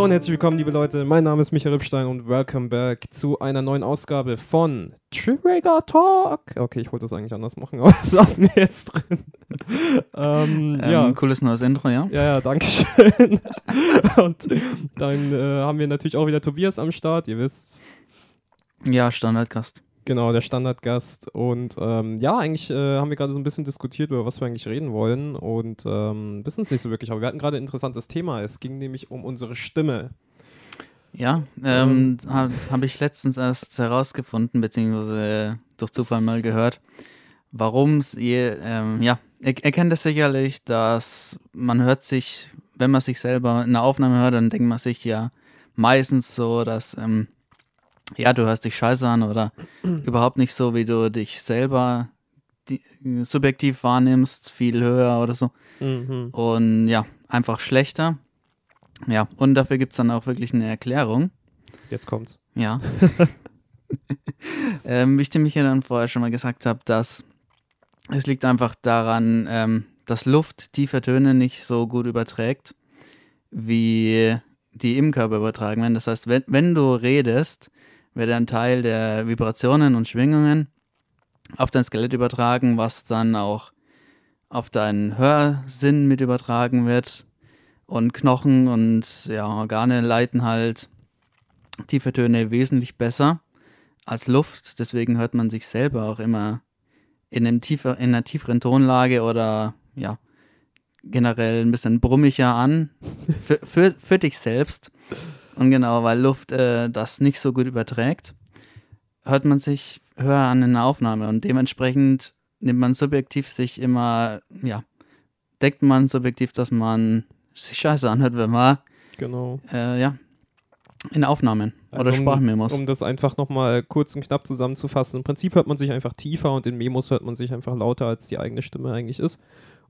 Hallo und herzlich willkommen, liebe Leute. Mein Name ist Michael Rippstein und welcome back zu einer neuen Ausgabe von Trigger Talk. Okay, ich wollte das eigentlich anders machen, aber das lassen wir jetzt drin. ähm, ähm, ja. Cooles neues Intro, ja? Ja, ja, danke schön. und dann äh, haben wir natürlich auch wieder Tobias am Start, ihr wisst. Ja, Standardgast. Genau, der Standardgast. Und ähm, ja, eigentlich äh, haben wir gerade so ein bisschen diskutiert, über was wir eigentlich reden wollen und ähm, wissen es nicht so wirklich. Aber wir hatten gerade ein interessantes Thema. Es ging nämlich um unsere Stimme. Ja, ähm, habe hab ich letztens erst herausgefunden, beziehungsweise durch Zufall mal gehört, warum es ihr, ähm, ja, ihr, kennt es sicherlich, dass man hört sich, wenn man sich selber in einer Aufnahme hört, dann denkt man sich ja meistens so, dass ähm, ja, du hörst dich scheiße an oder überhaupt nicht so, wie du dich selber die, subjektiv wahrnimmst, viel höher oder so. Mhm. Und ja, einfach schlechter. Ja, und dafür gibt es dann auch wirklich eine Erklärung. Jetzt kommt's. Ja. ähm, wie ich dem Michael dann vorher schon mal gesagt habe, dass es liegt einfach daran, ähm, dass Luft tiefe Töne nicht so gut überträgt, wie die im Körper übertragen werden. Das heißt, wenn, wenn du redest, wird ein Teil der Vibrationen und Schwingungen auf dein Skelett übertragen, was dann auch auf deinen Hörsinn mit übertragen wird. Und Knochen und ja, Organe leiten halt tiefe Töne wesentlich besser als Luft. Deswegen hört man sich selber auch immer in, einem tiefer, in einer tieferen Tonlage oder ja, generell ein bisschen brummiger an. für, für, für dich selbst. Und genau, weil Luft äh, das nicht so gut überträgt, hört man sich höher an in der Aufnahme und dementsprechend nimmt man subjektiv sich immer, ja, denkt man subjektiv, dass man sich scheiße anhört, wenn man, genau. Äh, ja, in Aufnahmen also oder Sprachmemos. Um, um das einfach nochmal kurz und knapp zusammenzufassen. Im Prinzip hört man sich einfach tiefer und in Memos hört man sich einfach lauter, als die eigene Stimme eigentlich ist.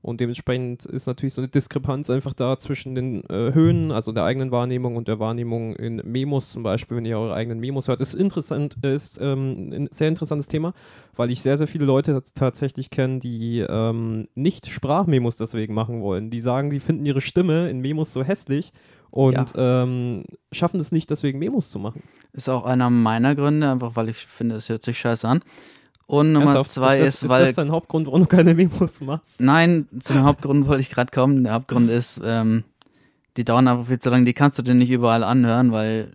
Und dementsprechend ist natürlich so eine Diskrepanz einfach da zwischen den äh, Höhen, also der eigenen Wahrnehmung und der Wahrnehmung in Memos zum Beispiel, wenn ihr eure eigenen Memos hört. Das ist interessant, ist ähm, ein sehr interessantes Thema, weil ich sehr, sehr viele Leute tatsächlich kenne, die ähm, nicht Sprachmemos deswegen machen wollen. Die sagen, die finden ihre Stimme in Memos so hässlich und ja. ähm, schaffen es nicht, deswegen Memos zu machen. Ist auch einer meiner Gründe, einfach weil ich finde, es hört sich scheiße an. Und Nummer Ernsthaft? zwei ist, das, ist, weil. Ist das dein Hauptgrund, warum du keine Memos machst? Nein, zum Hauptgrund wollte ich gerade kommen. Der Hauptgrund ist, ähm, die dauern einfach viel zu lange, die kannst du dir nicht überall anhören, weil.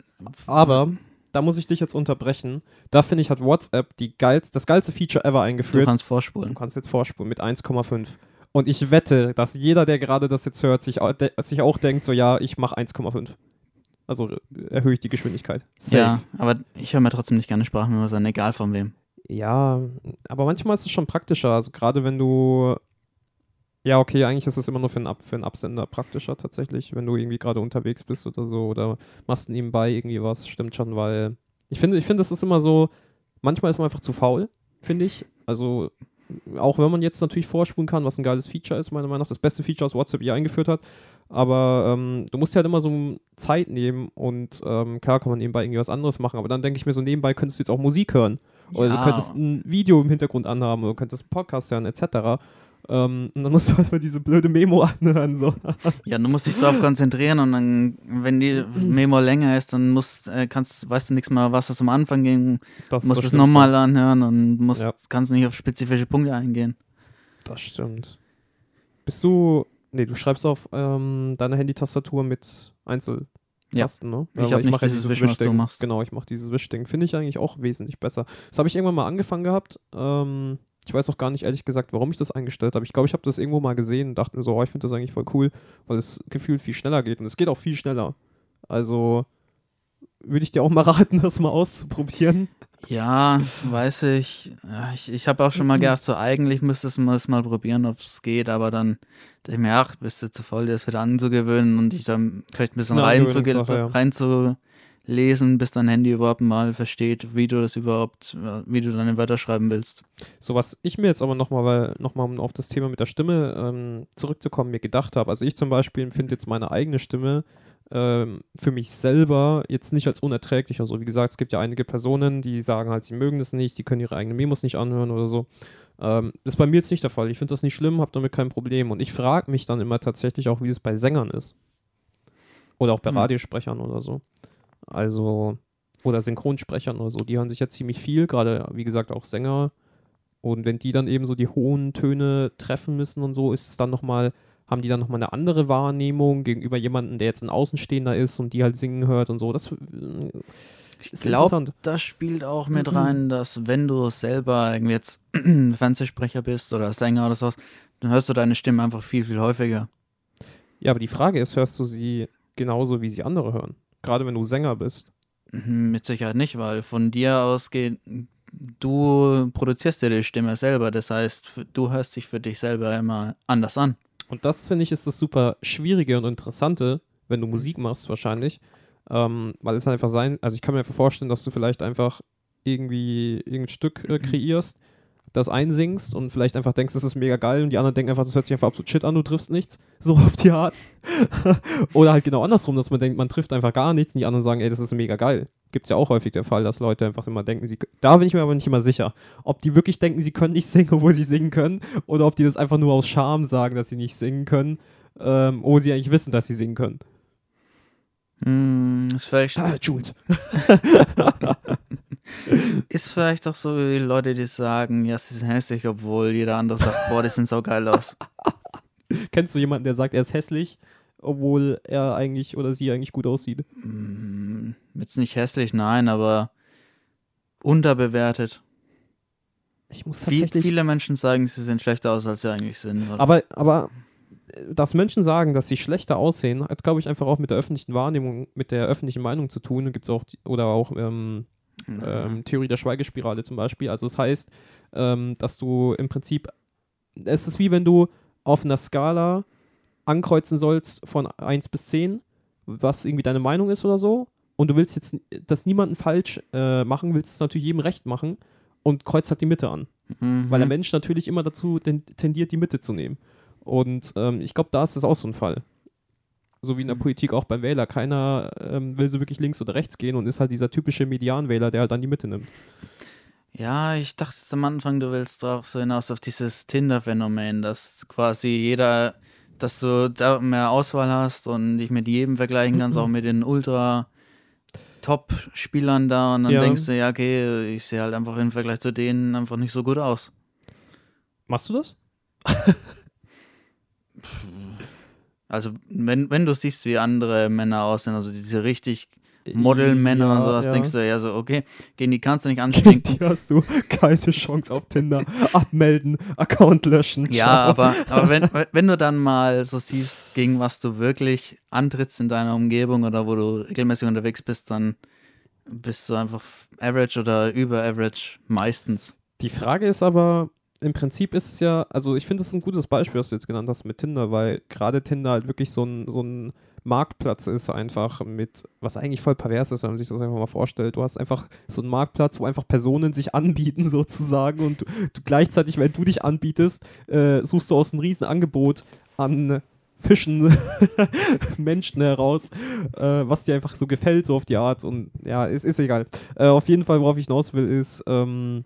Aber da muss ich dich jetzt unterbrechen. Da finde ich, hat WhatsApp die geilst, das geilste Feature ever eingeführt. Du kannst vorspulen. Du kannst jetzt vorspulen mit 1,5. Und ich wette, dass jeder, der gerade das jetzt hört, sich, sich auch denkt, so ja, ich mache 1,5. Also erhöhe ich die Geschwindigkeit. Safe. Ja, aber ich höre mir trotzdem nicht gerne Sprachmemos an, egal von wem. Ja, aber manchmal ist es schon praktischer. Also gerade wenn du. Ja, okay, eigentlich ist es immer nur für einen, Ab für einen Absender praktischer tatsächlich, wenn du irgendwie gerade unterwegs bist oder so oder machst nebenbei irgendwie was, stimmt schon, weil ich finde, ich finde, das ist immer so, manchmal ist man einfach zu faul, finde ich. Also auch wenn man jetzt natürlich vorspulen kann, was ein geiles Feature ist, meiner Meinung nach, das beste Feature, was WhatsApp hier eingeführt hat, aber ähm, du musst ja halt immer so Zeit nehmen und ähm, klar kann man nebenbei irgendwie was anderes machen, aber dann denke ich mir so, nebenbei könntest du jetzt auch Musik hören. Oder ja. du könntest ein Video im Hintergrund anhaben oder du könntest einen Podcast hören, etc. Ähm, und dann musst du halt mal diese blöde Memo anhören. So. Ja, du musst dich darauf konzentrieren und dann, wenn die Memo länger ist, dann musst, äh, kannst, weißt du nichts mehr, was das am Anfang ging. Das musst es nochmal anhören und musst, ja. kannst nicht auf spezifische Punkte eingehen. Das stimmt. Bist du Nee, du schreibst auf ähm, deiner Handy-Tastatur mit Einzeltasten, ja. ne? Ich habe nicht dieses, dieses Wisch, was du machst. Genau, ich mache dieses Wischding. Finde ich eigentlich auch wesentlich besser. Das habe ich irgendwann mal angefangen gehabt. Ähm, ich weiß auch gar nicht ehrlich gesagt, warum ich das eingestellt habe. Ich glaube, ich habe das irgendwo mal gesehen und dachte mir so, oh, ich finde das eigentlich voll cool, weil es gefühlt viel schneller geht. Und es geht auch viel schneller. Also würde ich dir auch mal raten, das mal auszuprobieren. Ja, weiß ich. Ich, ich habe auch schon mal gedacht, so eigentlich müsstest du es mal probieren, ob es geht, aber dann dachte ich mir, ach, bist du zu voll, dir das wieder anzugewöhnen und dich dann vielleicht ein bisschen reinzulesen, rein bis dein Handy überhaupt mal versteht, wie du das überhaupt, wie du deine Wörter schreiben willst. So was ich mir jetzt aber nochmal, weil nochmal um auf das Thema mit der Stimme ähm, zurückzukommen, mir gedacht habe. Also ich zum Beispiel empfinde jetzt meine eigene Stimme ähm, für mich selber jetzt nicht als unerträglich. Also wie gesagt, es gibt ja einige Personen, die sagen halt, sie mögen das nicht, die können ihre eigenen Memos nicht anhören oder so. Ähm, das ist bei mir jetzt nicht der Fall. Ich finde das nicht schlimm, habe damit kein Problem. Und ich frage mich dann immer tatsächlich auch, wie es bei Sängern ist. Oder auch bei Mhm. Radiosprechern oder so. Also, oder Synchronsprechern oder so. Die hören sich ja ziemlich viel, gerade wie gesagt auch Sänger. Und wenn die dann eben so die hohen Töne treffen müssen und so, ist es dann nochmal, haben die dann nochmal eine andere Wahrnehmung gegenüber jemandem, der jetzt ein Außenstehender ist und die halt singen hört und so. Das äh, Ich ist glaube, das spielt auch mit Mhm. rein, dass wenn du selber irgendwie jetzt Fernsehsprecher bist oder Sänger oder sowas, dann hörst du deine Stimme einfach viel, viel häufiger. Ja, aber die Frage ist, hörst du sie genauso, wie sie andere hören? Gerade wenn du Sänger bist. Mhm, Mit Sicherheit nicht, weil von dir aus geht, du produzierst dir die Stimme selber. Das heißt, du hörst dich für dich selber immer anders an. Und das finde ich ist das super Schwierige und Interessante, wenn du Musik machst, wahrscheinlich. Ähm, weil es einfach sein, also ich kann mir einfach vorstellen, dass du vielleicht einfach irgendwie irgendein Stück äh, kreierst, das einsingst und vielleicht einfach denkst, das ist mega geil und die anderen denken einfach, das hört sich einfach absolut shit an, du triffst nichts. So auf die Art. Oder halt genau andersrum, dass man denkt, man trifft einfach gar nichts und die anderen sagen, ey, das ist mega geil. Gibt es ja auch häufig der Fall, dass Leute einfach immer denken, sie, da bin ich mir aber nicht immer sicher, ob die wirklich denken, sie können nicht singen, obwohl sie singen können, oder ob die das einfach nur aus Scham sagen, dass sie nicht singen können, ähm, obwohl sie eigentlich wissen, dass sie singen können. Hm, ist vielleicht, Ah, Jules. ist vielleicht auch so wie Leute, die sagen, ja, sie sind hässlich, obwohl jeder andere sagt, boah, die sind so geil aus. Kennst du jemanden, der sagt, er ist hässlich, obwohl er eigentlich oder sie eigentlich gut aussieht? Hm, jetzt nicht hässlich, nein, aber unterbewertet. Ich muss tatsächlich. viele Menschen sagen, sie sehen schlechter aus, als sie eigentlich sind. aber, aber äh, dass Menschen sagen, dass sie schlechter aussehen, hat, glaube ich, einfach auch mit der öffentlichen Wahrnehmung, mit der öffentlichen Meinung zu tun. Gibt es auch, oder auch ähm, ähm, Theorie der Schweigespirale zum Beispiel. Also das heißt, ähm, dass du im Prinzip, es ist wie wenn du auf einer Skala ankreuzen sollst von 1 bis 10, was irgendwie deine Meinung ist oder so. Und du willst jetzt das niemanden falsch äh, machen, willst es natürlich jedem recht machen und kreuzt halt die Mitte an. Mhm. Weil der Mensch natürlich immer dazu ten- tendiert, die Mitte zu nehmen. Und ähm, ich glaube, da ist das auch so ein Fall. So wie in der Mhm. Politik auch beim Wähler. Keiner ähm, will so wirklich links oder rechts gehen und ist halt dieser typische Medianwähler, der halt dann die Mitte nimmt. Ja, ich dachte jetzt am Anfang, du willst drauf so hinaus auf dieses Tinder-Phänomen, dass quasi jeder, dass du da mehr Auswahl hast und dich mit jedem vergleichen kannst, auch mit den ultra Top-Spielern da und dann Ja. denkst du, ja, okay, ich sehe halt einfach im Vergleich zu denen einfach nicht so gut aus. Machst du das? Also, wenn, wenn du siehst, wie andere Männer aussehen, also diese richtig Modelmänner und sowas, denkst du ja so, okay, gegen die kannst du nicht anstinken. Die hast du keine Chance auf Tinder. Abmelden, Account löschen. Ja, ciao. aber, aber wenn, wenn du dann mal so siehst, gegen was du wirklich antrittst in deiner Umgebung oder wo du regelmäßig unterwegs bist, dann bist du einfach average oder über average meistens. Die Frage ist aber, im Prinzip ist es ja, also ich finde es ein gutes Beispiel, was du jetzt genannt hast mit Tinder, weil gerade Tinder halt wirklich so ein, so ein Marktplatz ist einfach mit, was eigentlich voll pervers ist, wenn man sich das einfach mal vorstellt. Du hast einfach so einen Marktplatz, wo einfach Personen sich anbieten sozusagen und du, du gleichzeitig, wenn du dich anbietest, äh, suchst du aus einem riesen Angebot an Fischen Menschen heraus, äh, was dir einfach so gefällt, so auf die Art und ja, es ist egal. Äh, auf jeden Fall, worauf ich hinaus will, ist, ähm,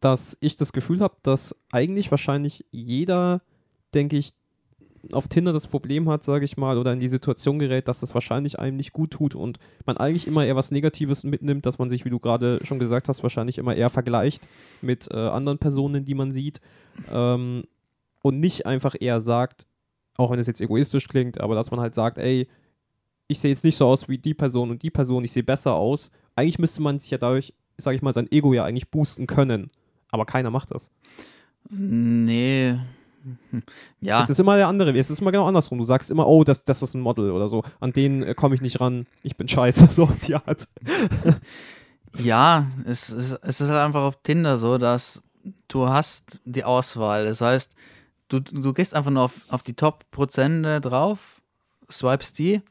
dass ich das Gefühl habe, dass eigentlich wahrscheinlich jeder, denke ich, auf Tinder das Problem hat, sage ich mal, oder in die Situation gerät, dass es wahrscheinlich einem nicht gut tut und man eigentlich immer eher was Negatives mitnimmt, dass man sich, wie du gerade schon gesagt hast, wahrscheinlich immer eher vergleicht mit äh, anderen Personen, die man sieht ähm, und nicht einfach eher sagt, auch wenn es jetzt egoistisch klingt, aber dass man halt sagt, ey, ich sehe jetzt nicht so aus wie die Person und die Person, ich sehe besser aus. Eigentlich müsste man sich ja dadurch, sage ich mal, sein Ego ja eigentlich boosten können. Aber keiner macht das. Nee. Hm. Ja, Es ist immer der andere, es ist immer genau andersrum. Du sagst immer, oh, das, das ist ein Model oder so. An den äh, komme ich nicht ran. Ich bin scheiße, so auf die Art. ja, es, es, es ist halt einfach auf Tinder so, dass du hast die Auswahl. Das heißt, du, du gehst einfach nur auf, auf die Top-Prozente drauf, swipest die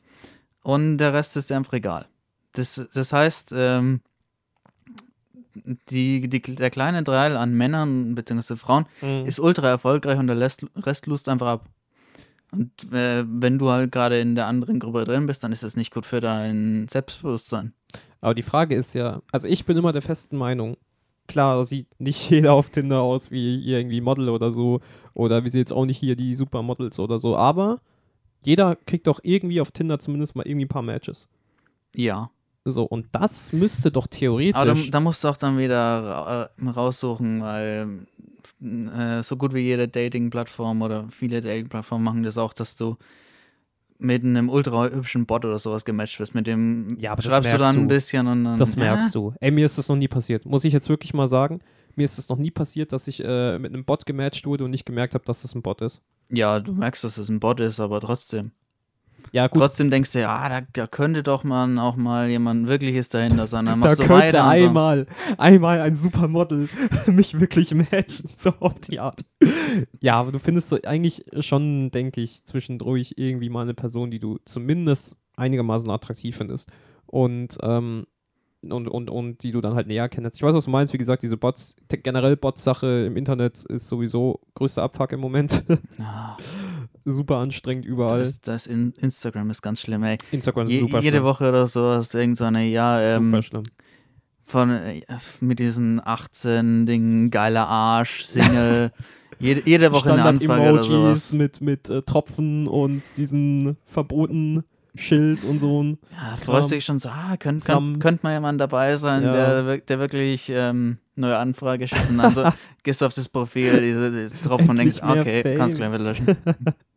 und der Rest ist dir einfach egal. Das, das heißt, ähm, die, die, der kleine Teil an Männern bzw. Frauen ist ultra erfolgreich und der Rest, Rest lust einfach ab. Und äh, wenn du halt gerade in der anderen Gruppe drin bist, dann ist das nicht gut für dein Selbstbewusstsein. Aber die Frage ist ja, also ich bin immer der festen Meinung, klar sieht nicht jeder auf Tinder aus wie irgendwie Model oder so, oder wir sehen jetzt auch nicht hier die Supermodels oder so, aber Jeder kriegt doch irgendwie auf Tinder zumindest mal irgendwie ein paar Matches. Ja. So, und das müsste doch theoretisch. Aber da, musst du auch dann wieder äh, raussuchen, weil äh, so gut wie jede Dating-Plattform oder viele Dating-Plattformen machen das auch, dass du mit einem ultra hübschen Bot oder sowas gematcht wirst. Mit dem Ja, aber das schreibst du dann ein du. bisschen und dann. Das merkst äh, du. Ey, mir ist das noch nie passiert. Muss ich jetzt wirklich mal sagen. Mir ist es noch nie passiert, dass ich äh, mit einem Bot gematcht wurde und nicht gemerkt habe, dass das ein Bot ist. Ja, du merkst, dass es ein Bot ist, aber trotzdem. Ja, gut. Trotzdem denkst du, ja, da, da könnte doch man auch mal jemand wirkliches dahinter sein. Dann Da machst du könnte weiter. und so. einmal, einmal ein Supermodel mich wirklich matchen, so auf die Art. Ja, aber du findest so eigentlich schon, denke ich, zwischendurch irgendwie mal eine Person, die du zumindest einigermaßen attraktiv findest. Und, ähm, und, und, und die du dann halt näher kennst. Ich weiß, was du meinst. Wie gesagt, diese Bots, generell Bots-Sache im Internet ist sowieso größter Abfuck im Moment. Ah, super anstrengend überall. das, das in Instagram ist ganz schlimm, ey. Instagram ist Je, super jede schlimm. Woche oder so hast du irgend so eine, ja, ähm, super schlimm. von äh, mit diesen 18 Dingen, geiler Arsch, Single. jede, jede Woche eine Anfrage oder Standard-Emojis sowas. mit, mit äh, Tropfen und diesen verboten Schild und so. ein- Ja, freust du dich schon so, ah, könnte könnt, könnt mal jemand dabei sein, Ja. der, der wirklich ähm, neue Anfrage schickt und dann so, gehst du auf das Profil, diese, diese Tropfen und denkst, okay, Fame. kannst gleich wieder löschen.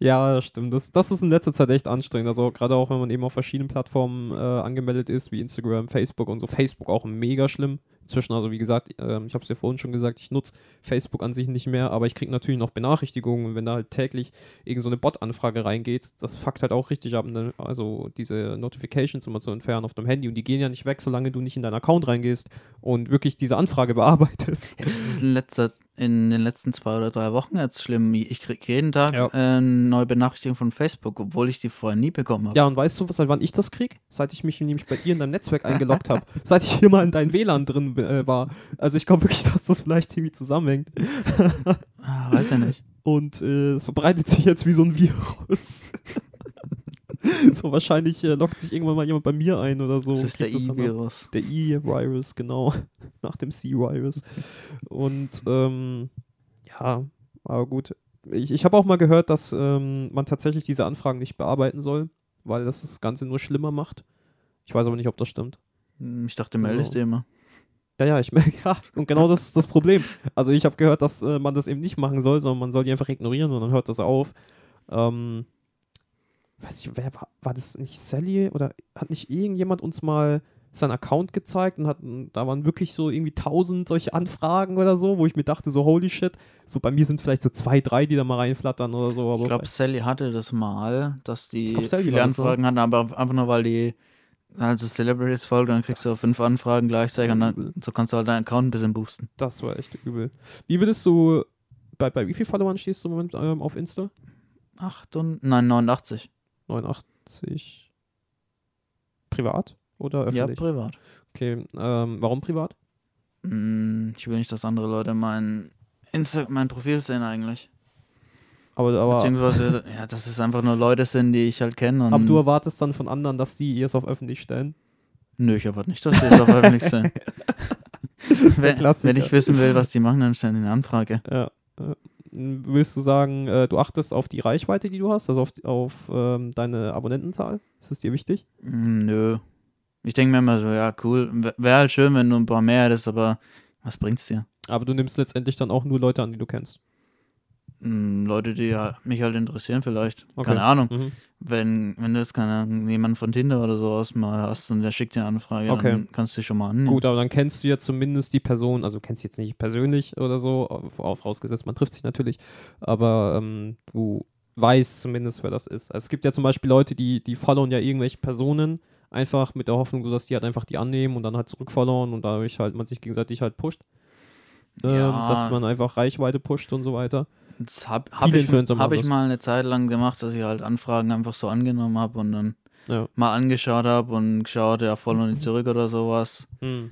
Ja, stimmt. Das, das ist in letzter Zeit echt anstrengend. Also gerade auch, wenn man eben auf verschiedenen Plattformen äh, angemeldet ist, wie Instagram, Facebook und so. Facebook auch mega schlimm. Inzwischen, also wie gesagt, ähm, ich habe es ja vorhin schon gesagt, ich nutze Facebook an sich nicht mehr, aber ich kriege natürlich noch Benachrichtigungen, wenn da halt täglich irgend so Bot-Anfrage reingeht. Das fuckt halt auch richtig ab, ne? also diese Notifications immer zu entfernen auf dem Handy und die gehen ja nicht weg, solange du nicht in deinen Account reingehst und wirklich diese Anfrage bearbeitest. Ja, das ist in, letzter, in den letzten zwei oder drei Wochen jetzt schlimm. Ich kriege jeden Tag Ja. äh, eine neue Benachrichtigung von Facebook, obwohl ich die vorher nie bekommen habe. Ja, und weißt du, seit wann ich das krieg? Seit ich mich nämlich bei dir in deinem Netzwerk eingeloggt habe. Seit ich hier mal in dein WLAN drin äh, war. Also ich glaube wirklich, dass das vielleicht irgendwie zusammenhängt. Ah, weiß ja nicht. Und äh, es verbreitet sich jetzt wie so ein Virus. so wahrscheinlich äh, loggt sich irgendwann mal jemand bei mir ein oder so. Das ist der. E-Virus. Der E-Virus, genau. Nach dem C-Virus. Und ähm, ja, aber gut. Ich, ich habe auch mal gehört, dass ähm, man tatsächlich diese Anfragen nicht bearbeiten soll, weil das das Ganze nur schlimmer macht. Ich weiß aber nicht, ob das stimmt. Hm, Ich dachte, meldest Genau. du immer. Ja, ja, ich merke, ja, und genau das ist das Problem. Also ich habe gehört, dass äh, man das eben nicht machen soll, sondern man soll die einfach ignorieren und dann hört das auf. Ähm, weiß ich, wer war, war das nicht Sally oder hat nicht irgendjemand uns mal seinen Account gezeigt und hat, da waren wirklich so irgendwie tausend solche Anfragen oder so, wo ich mir dachte, so holy shit, so bei mir sind es vielleicht so zwei, drei, die da mal reinflattern oder so. Ich glaube, Sally hatte das mal, dass die glaub, viele Anfragen hatten, aber einfach nur, weil die also Celebrities folgt, dann kriegst du Das fünf Anfragen gleichzeitig und dann so kannst du halt deinen Account ein bisschen boosten. das war echt übel. Wie würdest du, bei, bei wie viel Followern stehst du im Moment ähm, auf Insta? Acht und, nein, 89. 89 privat oder Ja, öffentlich? privat. okay, ähm, warum privat? Hm, Ich will nicht, dass andere Leute mein, Insta mein Profil sehen eigentlich. Aber, aber, Beziehungsweise, ja, dass es einfach nur Leute sind, die ich halt kenne. aber du erwartest dann von anderen, dass die es auf öffentlich stellen? Nö, ich erwarte nicht, dass die es auf öffentlich der wenn, wenn ich wissen will, was die machen, dann stellen die eine Anfrage. Ja. Willst du sagen, äh, du achtest auf die Reichweite, die du hast, also auf, auf ähm, deine Abonnentenzahl? Ist es dir wichtig? Hm, Nö. Ich denke mir immer so, ja, cool. Wäre halt schön, wenn du ein paar mehr hättest, aber was bringt's dir? Aber du nimmst letztendlich dann auch nur Leute an, die du kennst. Hm, Leute, die ja, mich halt interessieren vielleicht. Okay. Keine Ahnung. Mhm. Wenn, wenn du jetzt keine jemanden von Tinder oder sowas mal hast und der schickt dir eine Anfrage, Okay. dann kannst du dich schon mal annehmen. Gut, aber dann kennst du ja zumindest die Person, also kennst du jetzt nicht persönlich oder so, vorausgesetzt, man trifft sich natürlich, aber ähm, du weißt zumindest, wer das ist. Also es gibt ja zum Beispiel Leute, die, die followen ja irgendwelche Personen, einfach mit der Hoffnung, dass die halt einfach die annehmen und dann halt zurückfollowen und dadurch halt man sich gegenseitig halt pusht. Ähm, Ja. Dass man einfach Reichweite pusht und so weiter. Das habe hab ich, hab ich mal eine Zeit lang gemacht, dass ich halt Anfragen einfach so angenommen habe und dann Ja. mal angeschaut habe und geschaut, ja, folgen die zurück oder sowas. Hm.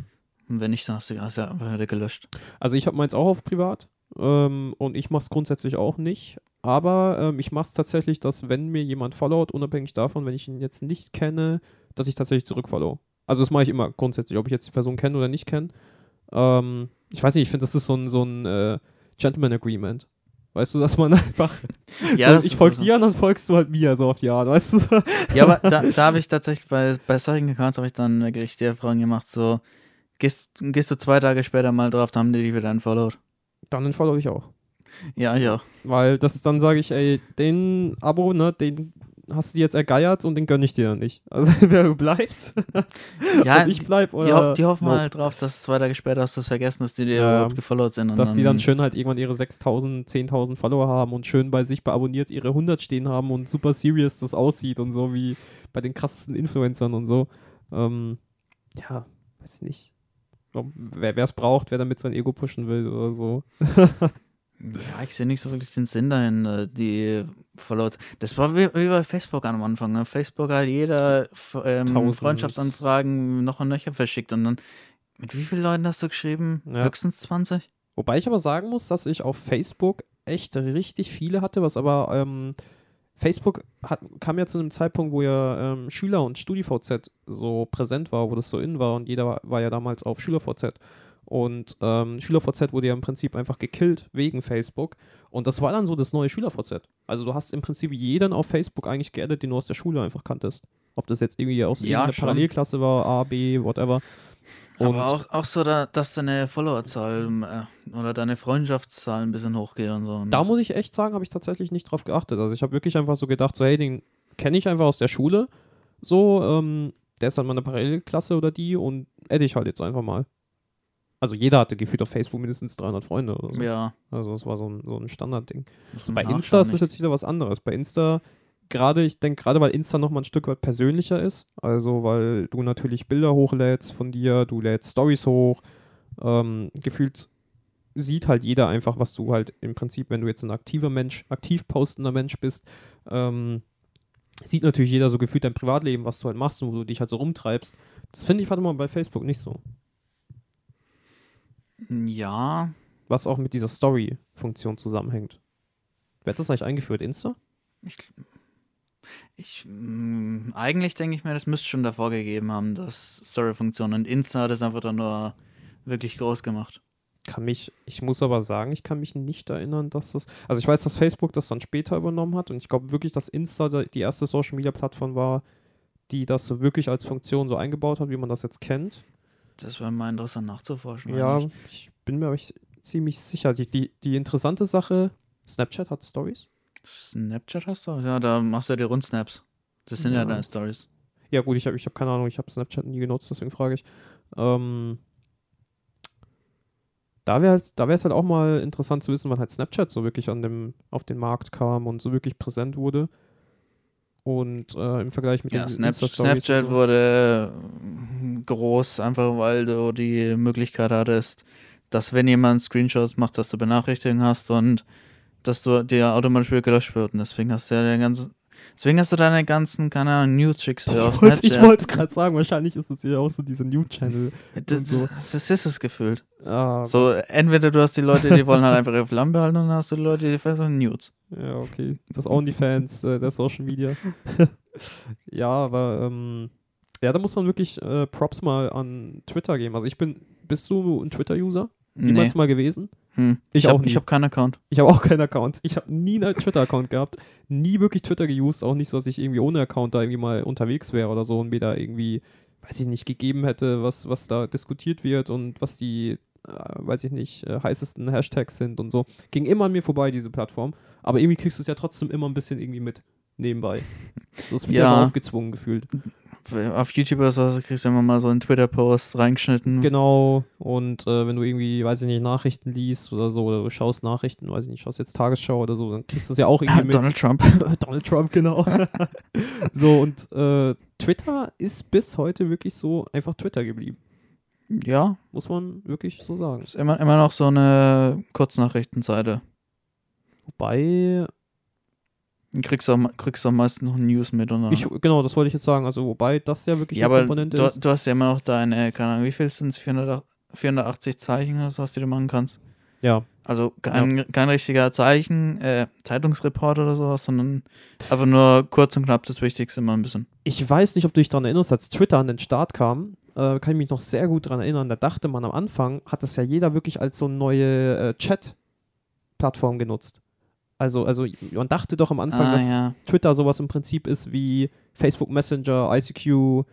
Und wenn nicht, dann hast du hast du einfach wieder gelöscht. Also ich habe meins auch auf privat ähm, und ich mache es grundsätzlich auch nicht. Aber ähm, ich mache es tatsächlich, dass wenn mir jemand followt, unabhängig davon, wenn ich ihn jetzt nicht kenne, dass ich tatsächlich zurückfollow. Also das mache ich immer grundsätzlich, ob ich jetzt die Person kenne oder nicht kenne. Ähm, ich weiß nicht, ich finde, das ist so ein, so ein äh, Gentleman Agreement. Weißt du, dass man einfach. Ja, so, ich folge so. dir und dann folgst du halt mir, so auf die Art, weißt du? Ja, aber da, da habe ich tatsächlich bei, bei solchen Accounts habe ich dann wirklich die Erfahrung gemacht, so gehst, gehst du zwei Tage später mal drauf, dann haben die dich wieder unfollowed. Dann folge ich auch. Ja, ja. Weil das ist dann sage ich, ey, den Abo, ne, den hast du dir jetzt ergeiert und den gönne ich dir dann nicht. Also entweder du bleibst Ja, und ich bleib die, oder ho die hoffen Nope. halt drauf, dass zwei Tage später hast du es vergessen, dass die dir Ja, überhaupt gefollowt sind. Und dass die dann schön halt irgendwann ihre 6000, 10.000 Follower haben und schön bei sich beabonniert ihre 100 stehen haben und super serious das aussieht und so wie bei den krassesten Influencern und so. Ähm, ja, weiß ich nicht. Wer es braucht, wer damit sein Ego pushen will oder so. Ja, ich sehe nicht so wirklich den Sinn dahin, die followed. Das war wie, wie bei Facebook am Anfang. Ne? Facebook hat jeder ähm. Freundschaftsanfragen noch und nöcher verschickt. Und dann, mit wie vielen Leuten hast du geschrieben? Ja. Höchstens 20? Wobei ich aber sagen muss, dass ich auf Facebook echt richtig viele hatte, was aber ähm, Facebook hat, kam ja zu einem Zeitpunkt, wo ja ähm, Schüler und StudiVZ so präsent war, wo das so in war und jeder war, war ja damals auf SchülerVZ. Und ähm, SchülerVZ wurde ja im Prinzip einfach gekillt wegen Facebook. Und das war dann so das neue SchülerVZ. Also du hast im Prinzip jeden auf Facebook eigentlich geaddet, den du aus der Schule einfach kanntest. Ob das jetzt irgendwie aus Ja, irgendeiner schon. Parallelklasse war, A, B, whatever. Und Aber auch, auch so, da, dass deine Followerzahl äh, oder deine Freundschaftszahl ein bisschen hochgeht und so. Da muss ich echt sagen, habe ich tatsächlich nicht drauf geachtet. Also ich habe wirklich einfach so gedacht, so hey, den kenne ich einfach aus der Schule. So, ähm, der ist halt meine Parallelklasse oder die und adde ich halt jetzt einfach mal. Also jeder hatte gefühlt auf Facebook mindestens 300 Freunde oder so. ja, Also das war so ein, so ein Standardding. Bei Insta ist das jetzt wieder was anderes. Bei Insta, gerade, ich denke gerade, weil Insta nochmal ein Stück weit persönlicher ist, also weil du natürlich Bilder hochlädst von dir, du lädst Stories hoch, ähm, gefühlt sieht halt jeder einfach, was du halt im Prinzip, wenn du jetzt ein aktiver Mensch, aktiv postender Mensch bist, ähm, sieht natürlich jeder so gefühlt dein Privatleben, was du halt machst und wo du dich halt so rumtreibst. Das finde ich warte mal bei Facebook nicht so. Ja, Was auch mit dieser Story-Funktion zusammenhängt. Wer hat das eigentlich eingeführt? Insta? ich, ich mh, eigentlich denke ich mir, das müsste schon davor gegeben haben, das Story-Funktion. Und Insta hat es einfach dann nur wirklich groß gemacht. kann mich, ich muss aber sagen, ich kann mich nicht erinnern, dass das, also ich weiß, dass Facebook das dann später übernommen hat und ich glaube wirklich, dass Insta die erste Social Media Plattform war, die das so wirklich als Funktion so eingebaut hat, wie man das jetzt kennt. Das wäre mal interessant nachzuforschen. Ja, eigentlich. ich bin mir aber ich, ziemlich sicher. Die, die, die interessante Sache, Snapchat hat Stories. Snapchat hast du? Ja, da machst du ja die Rundsnaps. Das sind ja, Ja. deine Stories. Ja gut, ich habe ich hab keine Ahnung, ich habe Snapchat nie genutzt, deswegen frage ich. Ähm, da wäre es da wär's halt auch mal interessant zu wissen, wann halt Snapchat so wirklich an dem, auf den Markt kam und so wirklich präsent wurde. Und äh, im Vergleich mit Ja, den Snap Snapchat so. wurde äh, groß, einfach weil du die Möglichkeit hattest, dass wenn jemand Screenshots macht, dass du Benachrichtigungen hast und dass du dir automatisch wieder gelöscht wird. Und deswegen hast du ja den ganzen, deswegen hast du deine ganzen, keine Ahnung, News schickst du auf Ich wollte Snapchat. es gerade sagen, wahrscheinlich ist es ja auch so dieser New-Channel. Das, so. das ist es gefühlt. Ah, So, entweder du hast die Leute, die wollen halt einfach ihre Flammen behalten und dann hast du die Leute, die versuchen News. Ja, okay. Das OnlyFans äh, der Social Media. ja, aber ähm, ja, da muss man wirklich äh, Props mal an Twitter geben. Also ich bin, bist du ein Twitter-User? Nee. Niemals mal gewesen? Hm. Ich Ich, auch hab, nie. ich habe keinen Account. Ich habe auch keinen Account. Ich habe nie einen Twitter-Account gehabt. Nie wirklich Twitter geused. Auch nicht so, dass ich irgendwie ohne Account da irgendwie mal unterwegs wäre oder so und mir da irgendwie, weiß ich nicht, gegeben hätte, was, was da diskutiert wird und was die, äh, weiß ich nicht, äh, heißesten Hashtags sind und so. Ging immer an mir vorbei, diese Plattform. Aber irgendwie kriegst du es ja trotzdem immer ein bisschen irgendwie mit nebenbei. So ist wieder Ja. so aufgezwungen gefühlt. Auf YouTube oder so kriegst du immer mal so einen Twitter-Post reingeschnitten. Genau. Und äh, wenn du irgendwie, weiß ich nicht, Nachrichten liest oder so, oder du schaust Nachrichten, weiß ich nicht, schaust jetzt Tagesschau oder so, dann kriegst du es ja auch irgendwie mit. Donald Trump. Donald Trump, genau. so, und äh, Twitter ist bis heute wirklich so einfach Twitter geblieben. Ja, Muss man wirklich so sagen. ist immer, immer noch so eine Kurznachrichtenseite. Wobei, Du kriegst auch, kriegst auch meistens noch News mit. Und ich, genau, das wollte ich jetzt sagen. Also, wobei das ja wirklich ja, eine aber Komponente du, ist. du hast ja immer noch deine, keine Ahnung, wie viel sind es? 480 Zeichen oder so, was die du machen kannst. Ja, Also kein, kein richtiger Zeichen, äh, Zeitungsreport oder sowas, sondern einfach nur kurz und knapp das Wichtigste mal ein bisschen. ich weiß nicht, ob du dich daran erinnerst, als Twitter an den Start kam, äh, kann ich mich noch sehr gut daran erinnern. Da dachte man am Anfang, hat das ja jeder wirklich als so neue äh, Chat-Plattform genutzt. Also, also man dachte doch am Anfang, Ah, dass ja. Twitter sowas im Prinzip ist wie Facebook Messenger, ICQ,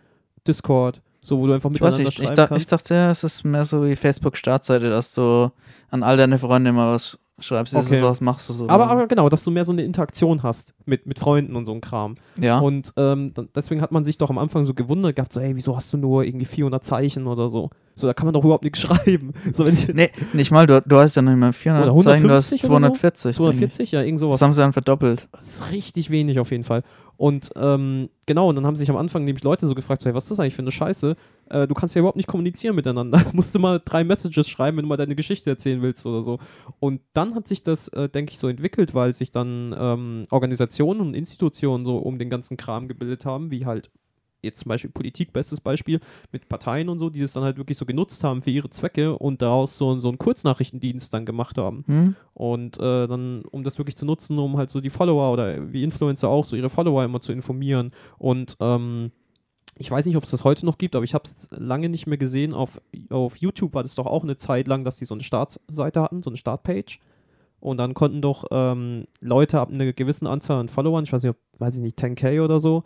Discord, so wo du einfach Ich weiß miteinander ich, schreiben da, ich kannst. dachte, ja, es ist mehr so wie Facebook-Startseite, dass du an all deine Freunde mal was schreibst, dieses, Okay. was machst du so. aber, aber genau, dass du mehr so eine Interaktion hast mit, mit Freunden und so ein Kram. ja. Und ähm, deswegen hat man sich doch am Anfang so gewundert gehabt, so, ey, wieso hast du nur irgendwie 400 Zeichen oder so? So, da kann man doch überhaupt nichts schreiben. So, Nee, nicht mal, du, du hast ja noch nicht mal 400 Oder Zeichen, du hast 150 oder so? 240. denke ich. 240, ja, irgend sowas. Das haben sie dann verdoppelt. Das ist richtig wenig auf jeden Fall. Und ähm, genau, und dann haben sich am Anfang nämlich Leute so gefragt, hey, was ist das eigentlich für eine Scheiße? Äh, du kannst ja überhaupt nicht kommunizieren miteinander. Musst du mal drei Messages schreiben, wenn du mal deine Geschichte erzählen willst oder so. Und dann hat sich das, äh, denke ich, so entwickelt, weil sich dann ähm, Organisationen und Institutionen so um den ganzen Kram gebildet haben, wie halt jetzt zum Beispiel Politik, bestes Beispiel, mit Parteien und so, die das dann halt wirklich so genutzt haben für ihre Zwecke und daraus so, so einen Kurznachrichtendienst dann gemacht haben. Hm? Und äh, dann, um das wirklich zu nutzen, um halt so die Follower oder wie Influencer auch, so ihre Follower immer zu informieren. Und ähm, ich weiß nicht, ob es das heute noch gibt, aber ich habe es lange nicht mehr gesehen. Auf, auf YouTube war das doch auch eine Zeit lang, dass die so eine Startseite hatten, so eine Startpage. Und dann konnten doch ähm, Leute ab einer gewissen Anzahl an Followern, ich weiß nicht, ob, weiß ich nicht, 10k oder so,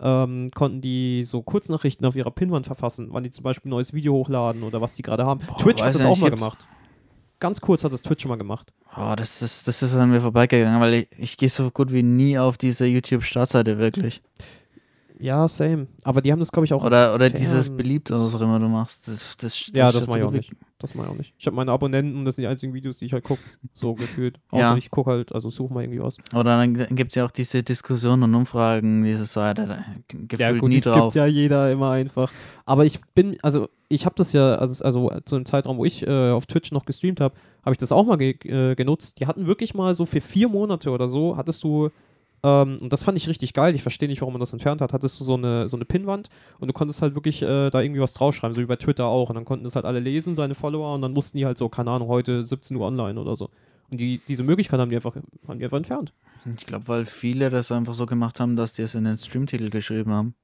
ähm, konnten die so Kurznachrichten auf ihrer Pinwand verfassen, wann die zum Beispiel ein neues Video hochladen oder was die gerade haben. Twitch hat das auch nicht, mal gemacht. Ganz kurz hat das Twitch mal gemacht. Oh, das ist, das ist an mir vorbeigegangen, weil ich, ich gehe so gut wie nie auf diese YouTube-Startseite wirklich. Ja, same. Aber die haben das, glaube ich, auch. Oder, oder fern- dieses beliebt oder was auch immer du machst. Das, das, Ja, das mache ich auch gut nicht. Das mache ich auch nicht. Ich habe meine Abonnenten, das sind die einzigen Videos, die ich halt gucke. So gefühlt. Außer Ja. ich gucke halt, also suche mal irgendwie was. wie- Oder dann gibt es ja auch diese Diskussionen und Umfragen, diese Seite, da ge- gefühlt nie das drauf. gibt ja jeder immer einfach. Aber ich bin, also ich habe das ja, also, also zu einem Zeitraum, wo ich äh, auf Twitch noch gestreamt habe, habe ich das auch mal ge äh, genutzt. Die hatten wirklich mal so für vier Monate oder so, hattest du, ähm, und das fand ich richtig geil, ich verstehe nicht, warum man das entfernt hat, hattest du so eine, so eine Pinnwand und du konntest halt wirklich äh, da irgendwie was draufschreiben, so wie bei Twitter auch. Und dann konnten das halt alle lesen, seine Follower, und dann mussten die halt so, keine Ahnung, heute 17 Uhr online oder so. Und die, diese Möglichkeit haben die einfach, haben die einfach entfernt. Ich glaube, weil viele das einfach so gemacht haben, dass die es in den Streamtitel geschrieben haben.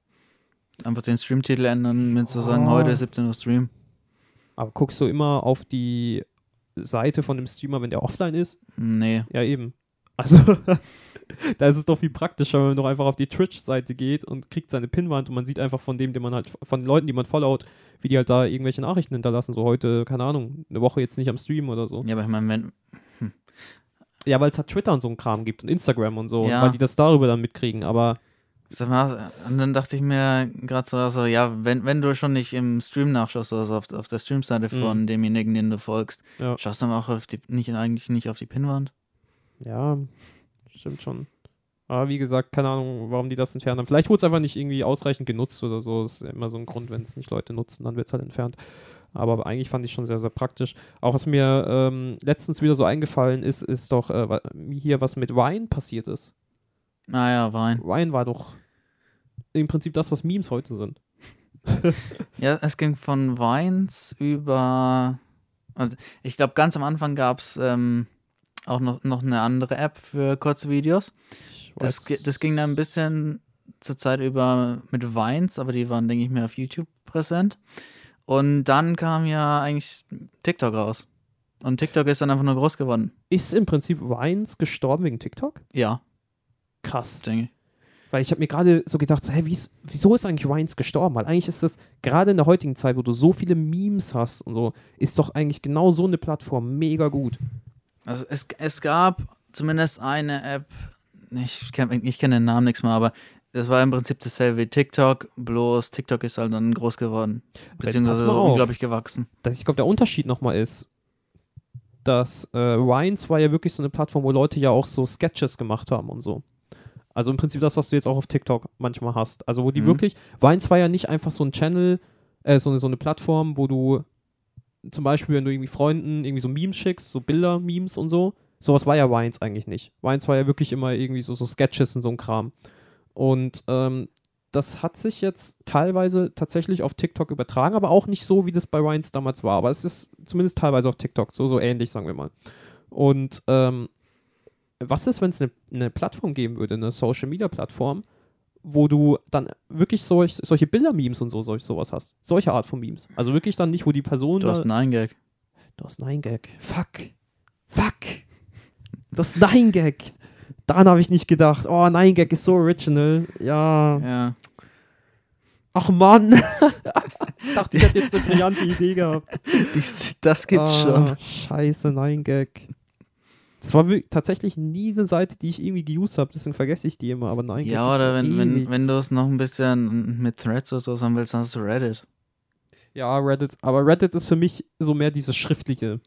Einfach den Streamtitel ändern, mit zu sagen, Oh. heute 17 Uhr Stream. Aber guckst du immer auf die Seite von dem Streamer, wenn der offline ist? Nee. Ja, eben. Also, da ist es doch viel praktischer, wenn man doch einfach auf die Twitch-Seite geht und kriegt seine Pinwand und man sieht einfach von dem, den man halt, von Leuten, die man followt, wie die halt da irgendwelche Nachrichten hinterlassen. So heute, keine Ahnung, eine Woche jetzt nicht am Stream oder so. Ja, aber ich meine, wenn. Ja, weil es halt Twitter und so ein Kram gibt und Instagram und so, Ja. weil die das darüber dann mitkriegen. Aber Sag mal, und dann dachte ich mir gerade so, also, ja, wenn, wenn du schon nicht im Stream nachschaust, also auf, auf der Streamseite Mhm. von demjenigen, den du folgst, Ja. schaust du dann auch auf die, nicht, eigentlich nicht auf die Pinnwand? Ja, stimmt schon. Aber wie gesagt, keine Ahnung, warum die das entfernt haben. Vielleicht wurde es einfach nicht irgendwie ausreichend genutzt oder so. Das ist ja immer so ein Grund, wenn es nicht Leute nutzen, dann wird es halt entfernt. Aber eigentlich fand ich schon sehr, sehr praktisch. Auch was mir ähm, letztens wieder so eingefallen ist, ist doch äh, hier, was mit Wine passiert ist. Ah ja, Wein. Wine war doch im Prinzip das, was Memes heute sind. Ja, es ging von Vines über. Also ich glaube, ganz am Anfang gab es ähm, auch noch, noch eine andere App für kurze Videos. Das, das ging dann ein bisschen zur Zeit über mit Vines, aber die waren, denke ich, mehr auf YouTube präsent. Und dann kam ja eigentlich TikTok raus. Und TikTok ist dann einfach nur groß geworden. ist im Prinzip Vines gestorben wegen TikTok? Ja, Krass. denke ich. Weil ich habe mir gerade so gedacht, so, hä, wie ist, wieso ist eigentlich Vines gestorben? Weil eigentlich ist das, gerade in der heutigen Zeit, wo du so viele Memes hast und so, ist doch eigentlich genau so eine Plattform mega gut. Also es, es gab zumindest eine App, ich kenne ich kenn den Namen nichts mehr, aber das war im Prinzip dasselbe wie TikTok, bloß TikTok ist halt dann groß geworden. Beziehungsweise unglaublich gewachsen. Das, ich glaube, der Unterschied nochmal ist, dass äh, Vines war ja wirklich so eine Plattform, wo Leute ja auch so Sketches gemacht haben und so. Also im Prinzip das, was du jetzt auch auf TikTok manchmal hast. Also wo die Mhm. wirklich, Vines war ja nicht einfach so ein Channel, äh, so, eine, so eine Plattform, wo du zum Beispiel, wenn du irgendwie Freunden irgendwie so Memes schickst, so Bilder, Memes und so, sowas war ja Vines eigentlich nicht. Vines war ja wirklich immer irgendwie so, so Sketches und so ein Kram. Und ähm, das hat sich jetzt teilweise tatsächlich auf TikTok übertragen, aber auch nicht so, wie das bei Vines damals war. Aber es ist zumindest teilweise auf TikTok, so, so ähnlich, sagen wir mal. Und ähm, was ist, wenn es eine ne Plattform geben würde, eine Social Media Plattform, wo du dann wirklich solch, solche Bilder-Memes und so, solch, sowas hast? Solche Art von Memes. Also wirklich dann nicht, wo die Person. Du hast einen Ein-Gag. Du hast Nein-Gag. Fuck. Fuck. Das Nein-Gag. Daran habe ich nicht gedacht. Oh, nein, Gag ist so original. Ja. Ja. Ach Mann. ich dachte, ich hätte jetzt eine brillante Idee gehabt. Das gibt's ah, schon. Scheiße, nein, Gag. Das war tatsächlich nie eine Seite, die ich irgendwie geused habe, deswegen vergesse ich die immer, aber nein. Ja, oder wenn, wenn, wenn du es noch ein bisschen mit Threads oder so haben willst, dann hast du Reddit. Ja, Reddit. Aber Reddit ist für mich so mehr dieses Schriftliche.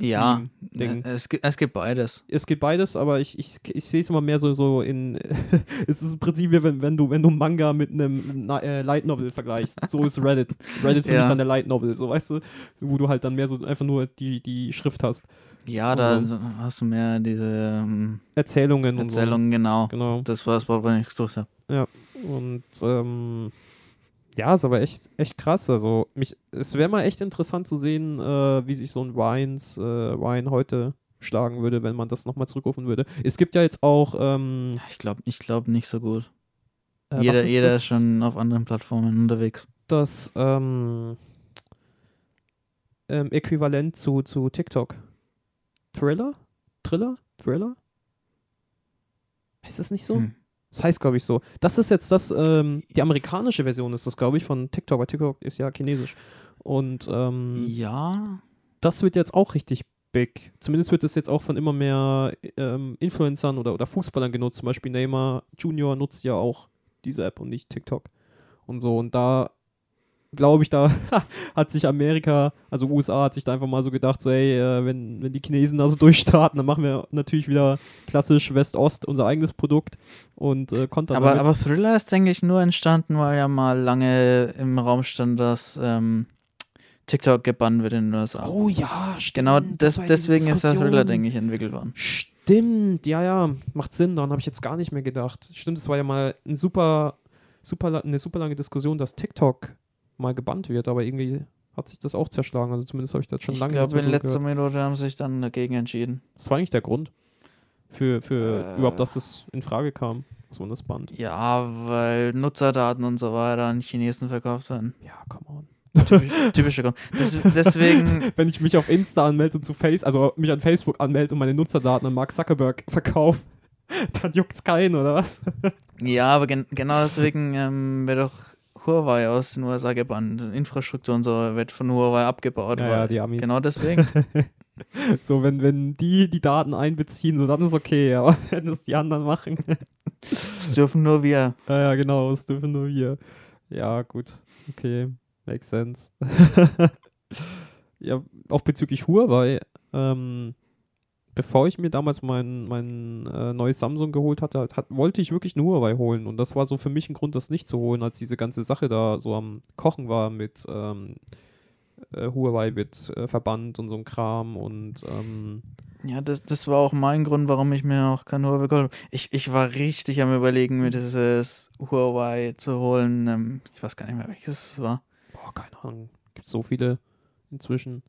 Ja, Ding. äh, es, gibt- es gibt beides. Es geht beides, aber ich, ich, ich sehe es immer mehr so, so in. es ist im Prinzip wie wenn, wenn du, wenn du Manga mit einem äh, Light Novel vergleichst. So ist Reddit. Reddit ist für Ja. mich dann der Light Novel, so weißt du, wo du halt dann mehr so einfach nur die, die Schrift hast. Ja, da Also. hast du mehr diese ähm, Erzählungen, Erzählungen, genau. und so. Genau. Das war das Wort, was ich gesucht habe. Und ähm, ja, ist aber echt, echt krass. Also mich, es wäre mal echt interessant zu sehen, äh, wie sich so ein Wines, äh, Wine heute schlagen würde, wenn man das nochmal zurückrufen würde. Es gibt ja jetzt auch ähm, Ich glaube ich glaub nicht so gut. äh, jeder jeder das? ist schon auf anderen Plattformen unterwegs. das ähm, ähm, Äquivalent zu, zu TikTok. Thriller? Thriller? Thriller? Heißt es nicht so? Hm. Das heißt, glaube ich, so. Das ist jetzt das, ähm, die amerikanische Version ist das, glaube ich, von TikTok, weil TikTok ist ja chinesisch. Und ähm, Ja, das wird jetzt auch richtig big. Zumindest wird es jetzt auch von immer mehr ähm, Influencern oder, oder Fußballern genutzt. Zum Beispiel Neymar Junior nutzt ja auch diese App und nicht TikTok. Und so. Und da glaube ich, da hat sich Amerika, also USA, hat sich da einfach mal so gedacht, so, ey, äh, wenn, wenn die Chinesen da so durchstarten, dann machen wir natürlich wieder klassisch West-Ost unser eigenes Produkt und äh, Content aber, damit. aber Thriller ist, denke ich, nur entstanden, weil ja mal lange im Raum stand, dass ähm, TikTok gebannt wird in den USA. Oh ja, stimmt. genau das deswegen ist der. Thriller, denke ich, entwickelt worden. Stimmt, ja, ja, macht Sinn. Daran habe ich jetzt gar nicht mehr gedacht. Stimmt, es war ja mal ein super, super, eine super lange Diskussion, dass TikTok mal gebannt wird, aber irgendwie hat sich das auch zerschlagen. Also zumindest habe ich das schon Ich lange glaube, nicht in letzter gehört. Minute haben sie sich dann dagegen entschieden. Das war eigentlich der Grund für, für Äh. überhaupt, dass es in Frage kam, man das bannt. Ja, weil Nutzerdaten und so weiter an Chinesen verkauft werden. Ja, come on. Typisch, typischer Grund. Des, deswegen, Wenn ich mich auf Insta anmelde und zu Face, also mich an Facebook anmelde und meine Nutzerdaten an Mark Zuckerberg verkaufe, dann juckt's keinen, oder was? ja, aber gen genau deswegen ähm, wird doch Huawei aus den USA gebannt. Infrastruktur und so wird von Huawei abgebaut. Ja, ja, die Amis. genau deswegen. So, wenn, wenn die die Daten einbeziehen, so dann ist okay, aber wenn das die anderen machen. Das dürfen nur wir. Ja, ja, genau, das dürfen nur wir. Ja, gut. Okay, makes sense. ja, auch bezüglich Huawei, ähm, bevor ich mir damals mein, mein äh, neues Samsung geholt hatte, hat, wollte ich wirklich ein Huawei holen. Und das war so für mich ein Grund, das nicht zu holen, als diese ganze Sache da so am Kochen war mit ähm, äh, Huawei wird äh, verbannt und so ein Kram und ähm, Ja, das, das war auch mein Grund, warum ich mir auch kein Huawei geholt habe. Ich, ich war richtig am überlegen, mir dieses Huawei zu holen. Ähm, ich weiß gar nicht mehr, welches es war. Boah, keine Ahnung. Gibt so viele inzwischen.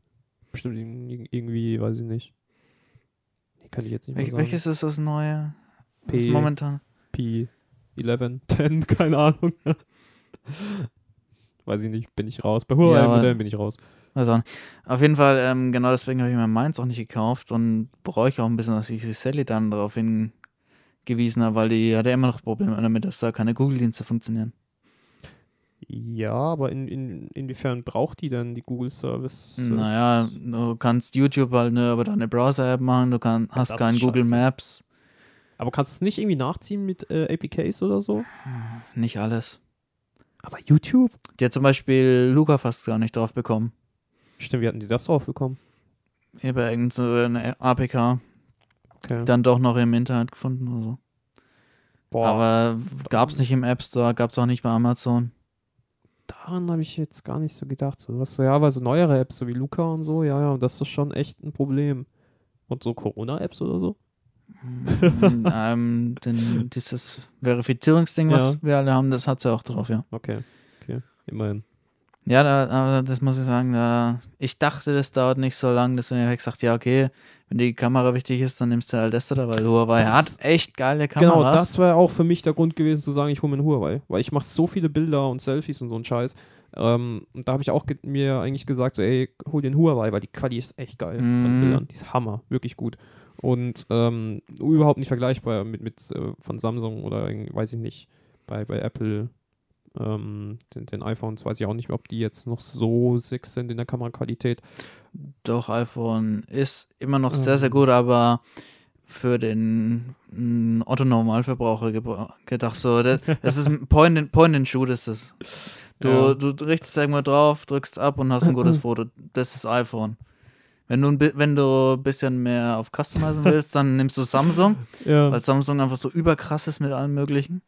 Bestimmt irg- irgendwie, weiß ich nicht. Kann ich jetzt nicht mehr Wel sagen. welches ist das neue? Das P, momentan. P11, 10, keine Ahnung. weiß ich nicht, bin ich raus. Bei Huawei-Modellen bin ich raus. Also, auf jeden Fall, ähm, genau deswegen habe ich mir meins auch nicht gekauft und bereue ich auch ein bisschen, dass ich die Sally dann darauf hingewiesen habe, weil die hatte immer noch Probleme damit, dass da keine Google-Dienste funktionieren. Ja, aber in, in, inwiefern braucht die denn die Google Service? Naja, du kannst YouTube halt nur über deine Browser-App machen, du kann, hast kein Google scheiße. Maps. Aber kannst du es nicht irgendwie nachziehen mit äh, APKs oder so? Nicht alles. Aber YouTube? Die hat zum Beispiel Luca fast gar nicht drauf bekommen. Stimmt, wie hatten die das drauf bekommen? Über irgendeine APK. Okay. Dann doch noch im Internet gefunden oder so. Boah, Aber gab es nicht im App Store, gab es auch nicht bei Amazon. Daran habe ich jetzt gar nicht so gedacht. So, was so, ja, weil so neuere Apps, so wie Luca und so, ja, ja, das ist schon echt ein Problem. Und so Corona-Apps oder so? Mm, ähm, denn dieses Verifizierungsding, was Ja. wir alle haben, das hat sie auch drauf, ja. Okay, okay, immerhin. Ja, da, aber das muss ich sagen, da, ich dachte, das dauert nicht so lang, deswegen habe ich gesagt, ja, okay, wenn die Kamera wichtig ist, dann nimmst du halt das da, weil Huawei Das- hat echt geile Genau, Kameras. das wäre auch für mich der Grund gewesen zu sagen, ich hole mir einen Huawei. Weil ich mache so viele Bilder und Selfies und so einen Scheiß. Ähm, und da habe ich auch mir eigentlich gesagt, so, ey, hol dir einen Huawei, weil die Quali ist echt geil von Mhm. Bildern. Die ist Hammer, wirklich gut. Und ähm, überhaupt nicht vergleichbar mit, mit äh, von Samsung oder irgendwie, weiß ich nicht, bei, bei Apple. Ähm, den, den iPhones weiß ich auch nicht mehr, ob die jetzt noch so sick sind in der Kameraqualität. Doch, iPhone ist immer noch sehr, sehr Ähm. gut, aber für den mm, Otto-Normalverbraucher gedacht, so, das, das ist ein Point and, Point ist es. Du, Ja. du richtest irgendwo drauf, drückst ab und hast ein gutes Foto. Das ist iPhone. Wenn du, wenn du ein bisschen mehr auf Customizen willst, dann nimmst du Samsung, Ja, weil Samsung einfach so überkrass ist mit allem Möglichen.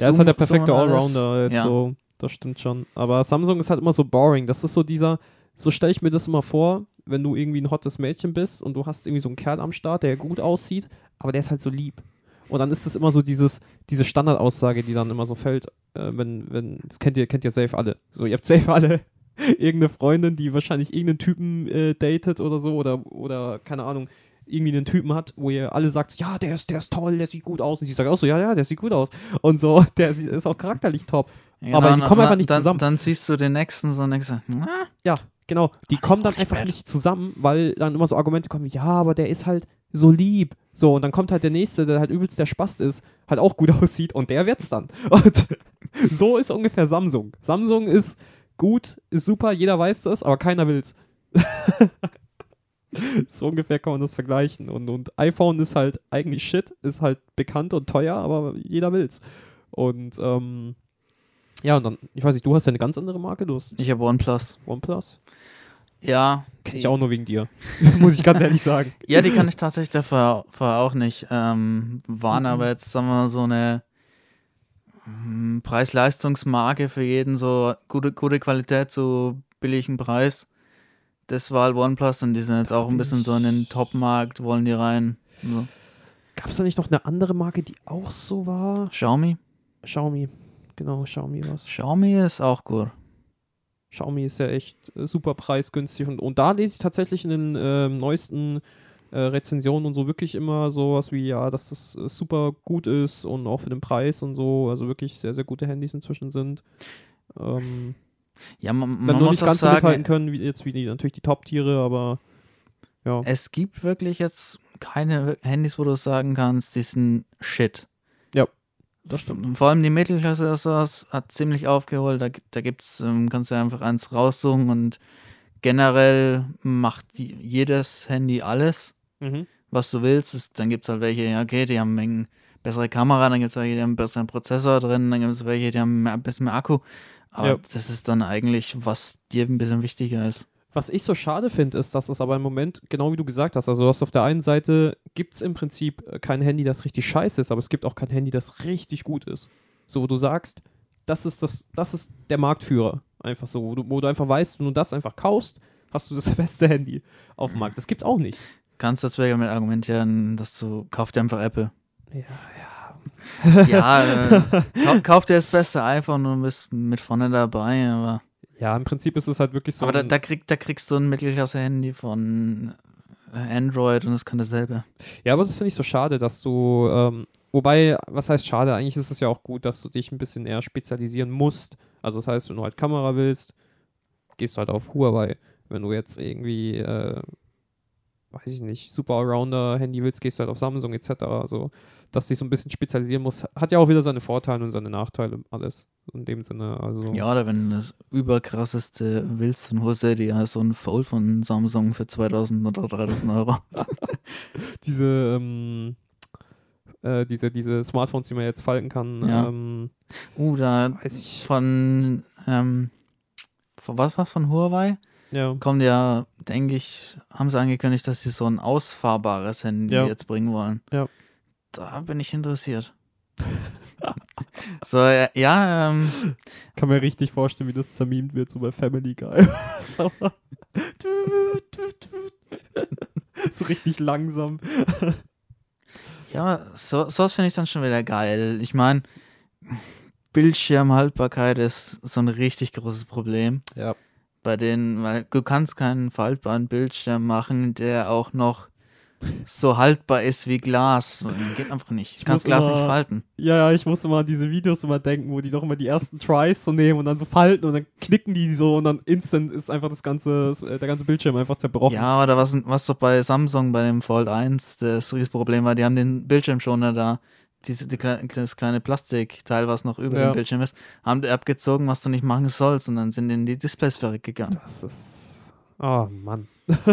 Der ist halt der perfekte. Allrounder. Jetzt Ja. so, das stimmt schon. Aber Samsung ist halt immer so boring. Das ist so dieser, so stelle ich mir das immer vor, wenn du irgendwie ein hottes Mädchen bist und du hast irgendwie so einen Kerl am Start, der gut aussieht, aber der ist halt so lieb. Und dann ist es immer so dieses, diese Standardaussage, die dann immer so fällt, äh, wenn, wenn, das kennt ihr, kennt ihr safe alle. So, ihr habt safe alle irgendeine Freundin, die wahrscheinlich irgendeinen Typen äh, datet oder so, oder, oder, keine Ahnung, irgendwie einen Typen hat, wo ihr alle sagt, ja, der ist, der ist toll, der sieht gut aus. Und sie sagt auch so, ja, ja, der sieht gut aus. Und so, der ist auch charakterlich top. Ja, Aber die kommen einfach nicht dann, zusammen. Dann siehst du den nächsten so und denkst, na, Ja, genau. Die kommen dann einfach spät. nicht zusammen, weil dann immer so Argumente kommen, wie, ja, aber der ist halt so lieb. So, und dann kommt halt der Nächste, der halt übelst der Spast ist, halt auch gut aussieht und der wird's dann. Und so ist ungefähr Samsung. Samsung ist gut, ist super, jeder weiß das, aber keiner will's. so ungefähr kann man das vergleichen. Und, und iPhone ist halt eigentlich Shit, ist halt bekannt und teuer, aber jeder will's. Und ähm, ja, und dann, ich weiß nicht, du hast ja eine ganz andere Marke, du hast ich habe OnePlus. OnePlus. Ja. Kenn ich auch nur wegen dir. Muss ich ganz ehrlich sagen. Ja, die kann ich tatsächlich davor, vorher auch nicht. Ähm, waren aber jetzt, sagen wir mal, so eine mm, Preis-Leistungsmarke für jeden, so gute, gute Qualität zu billigem Preis. Das war halt OnePlus und die sind jetzt auch ein bisschen so in den Top-Markt, wollen die rein. So. Gab es da nicht noch eine andere Marke, die auch so war? Xiaomi. Xiaomi. Genau, Xiaomi was. Xiaomi ist auch gut. Xiaomi ist ja echt äh, super preisgünstig und, und da lese ich tatsächlich in den ähm, neuesten äh, Rezensionen und so wirklich immer sowas wie, ja, dass das äh, super gut ist und auch für den Preis und so, also wirklich sehr, sehr gute Handys inzwischen sind. Ähm, Ja, man, man muss nicht auch ganz so mithalten sagen, können, wie jetzt wie die, natürlich die Top-Tiere, aber ja. es gibt wirklich jetzt keine Handys, wo du sagen kannst, die sind shit. Das stimmt. Vor allem die Mittelklasse oder sowas hat ziemlich aufgeholt. Da, da gibt's, ähm, kannst du einfach eins raussuchen und generell macht die, jedes Handy alles, Mhm. was du willst. Es, dann gibt es halt welche, ja, okay, die haben eine bessere Kamera, dann gibt es welche, die haben einen besseren Prozessor drin, dann gibt es welche, die haben ein bisschen mehr Akku. Aber Ja. das ist dann eigentlich, was dir ein bisschen wichtiger ist. Was ich so schade finde, ist, dass es aber im Moment, genau wie du gesagt hast, also du hast auf der einen Seite, gibt es im Prinzip äh, kein Handy, das richtig scheiße ist, aber es gibt auch kein Handy, das richtig gut ist. So, wo du sagst, das ist, das, das ist der Marktführer. Einfach so, wo du, wo du einfach weißt, wenn du das einfach kaufst, hast du das beste Handy auf dem Markt. Das gibt's auch nicht. Kannst du deswegen mit argumentieren, dass du kauf dir einfach Apple. Ja, ja. Ja, äh, kau, kauf dir das beste iPhone und bist mit vorne dabei, aber Ja, im Prinzip ist es halt wirklich so. Aber da, da, krieg, da kriegst du ein Mittelklasse-Handy von äh, Android und das kann dasselbe. Ja, aber das finde ich so schade, dass du, ähm, wobei, was heißt schade? Eigentlich ist es ja auch gut, dass du dich ein bisschen eher spezialisieren musst. Also das heißt, wenn du halt Kamera willst, gehst du halt auf Huawei. Wenn du jetzt irgendwie, äh, weiß ich nicht, Super Allrounder Handy willst, gehst du halt auf Samsung etc. Also, dass dich so ein bisschen spezialisieren muss, hat ja auch wieder seine Vorteile und seine Nachteile, alles in dem Sinne. Also, Ja, oder wenn du das überkrasseste willst, dann holst du dir ja so ein Fold von Samsung für 2000 oder 3000 Euro. diese, ähm, äh, diese, diese Smartphones, die man jetzt falten kann, Ja. ähm, Uh, da weiß ich, von, ähm, von was, was von Huawei? Ja. Kommt ja, denke ich, haben sie angekündigt, dass sie so ein ausfahrbares Handy Ja. jetzt bringen wollen. Ja. Da bin ich interessiert. so, ja, ja ähm, kann mir richtig vorstellen, wie das zermimt wird, so bei Family Guy. so. so richtig langsam. Ja, so, sowas finde ich dann schon wieder geil. Ich meine, Bildschirmhaltbarkeit ist so ein richtig großes Problem Ja. Bei denen, weil du kannst keinen faltbaren Bildschirm machen, der auch noch so haltbar ist wie Glas. Geht einfach nicht. Ich kann das Glas immer, nicht falten. Ja, ja, ich muss immer an diese Videos immer denken, wo die doch immer die ersten Tries so nehmen und dann so falten und dann knicken die so und dann instant ist einfach das ganze, der ganze Bildschirm einfach zerbrochen. Ja, oder was, was doch bei Samsung bei dem Fold 1 das Riesenproblem war, die haben den Bildschirmschoner da diese, die, das kleine Plastikteil, was noch über ja. dem Bildschirm ist, haben die abgezogen, was du nicht machen sollst und dann sind in die Displays verrückt gegangen. Das ist. Oh Mann.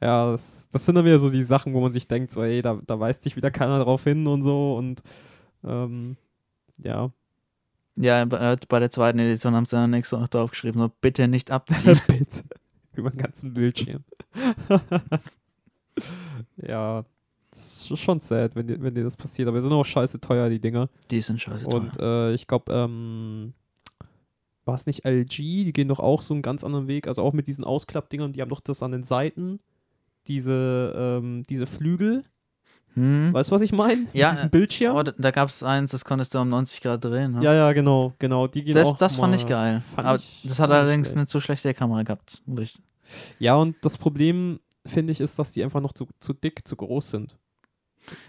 ja, das, das, sind dann wieder so die Sachen, wo man sich denkt, so, ey, da, da weist sich wieder keiner drauf hin und so und ähm, ja. Ja, bei, der zweiten Edition haben sie dann extra noch drauf geschrieben, nur bitte nicht abziehen. bitte. Über den ganzen Bildschirm. ja, das ist schon sad, wenn dir, wenn dir das passiert. Aber die sind auch scheiße teuer, die Dinger. Die sind scheiße teuer. Und äh, ich glaube, ähm, war es nicht LG? Die gehen doch auch so einen ganz anderen Weg. Also auch mit diesen Ausklappdingern. Die haben doch das an den Seiten. Diese, ähm, diese Flügel. Hm. Weißt du, was ich meine? Ja. Diesen Bildschirm. Aber da gab es eins, das konntest du um 90 Grad drehen. Ne? Ja, ja, genau, genau. Die gehen das auch das fand ich geil. Fand aber ich das hat allerdings eine zu schlechte Kamera gehabt. Ja, und das Problem, finde ich, ist, dass die einfach noch zu, zu dick, zu groß sind.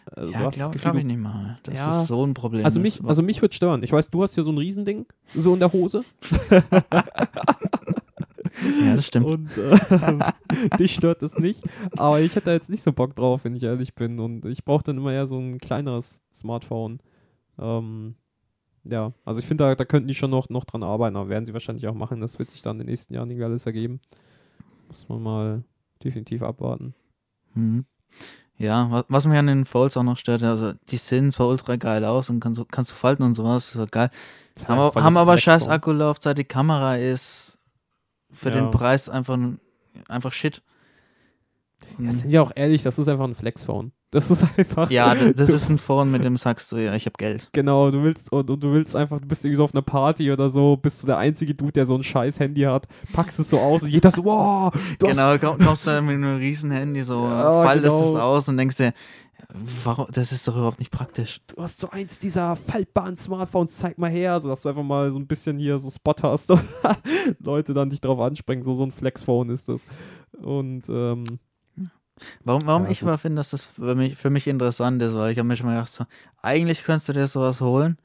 Also ja, glaube glaub ich nicht mal. Das ja. ist so ein Problem. Also mich, also mich wird stören. Ich weiß, du hast ja so ein Riesending, so in der Hose. ja, das stimmt. Und äh, dich stört das nicht. Aber ich hätte da jetzt nicht so Bock drauf, wenn ich ehrlich bin. Und ich brauche dann immer eher so ein kleineres Smartphone. Ähm, ja, also ich finde, da, da könnten die schon noch, noch dran arbeiten, aber werden sie wahrscheinlich auch machen. Das wird sich dann in den nächsten Jahren irgendwie alles ergeben. Muss man mal definitiv abwarten. Mhm. Ja, was, mich an den Folds auch noch stört, also die sehen zwar ultra geil aus und kannst, kannst du falten und sowas, ist halt geil. Haben, haben aber scheiß Akkulaufzeit, die Kamera ist für ja. den Preis einfach, einfach shit. Ja, sind wir auch ehrlich, das ist einfach ein Flexphone. Das ist einfach. Ja, das ist ein Phone, mit dem sagst du, ja, ich habe Geld. Genau, du willst und, und, du willst einfach, du bist irgendwie so auf einer Party oder so, bist du der einzige Dude, der so ein scheiß Handy hat, packst es so aus und jeder so, wow, du Genau, kommst du mit einem riesen Handy so, ja, faltest genau. es aus und denkst dir, Warum? Das ist doch überhaupt nicht praktisch. Du hast so eins dieser faltbaren Smartphones, zeig mal her, sodass du einfach mal so ein bisschen hier so Spot hast und Leute dann dich drauf ansprechen. So, so ein Flexphone ist das. Und ähm, Warum, warum ja, ich aber finde, dass das für mich, für mich interessant ist, weil ich habe mir schon mal gedacht, so, eigentlich könntest du dir sowas holen,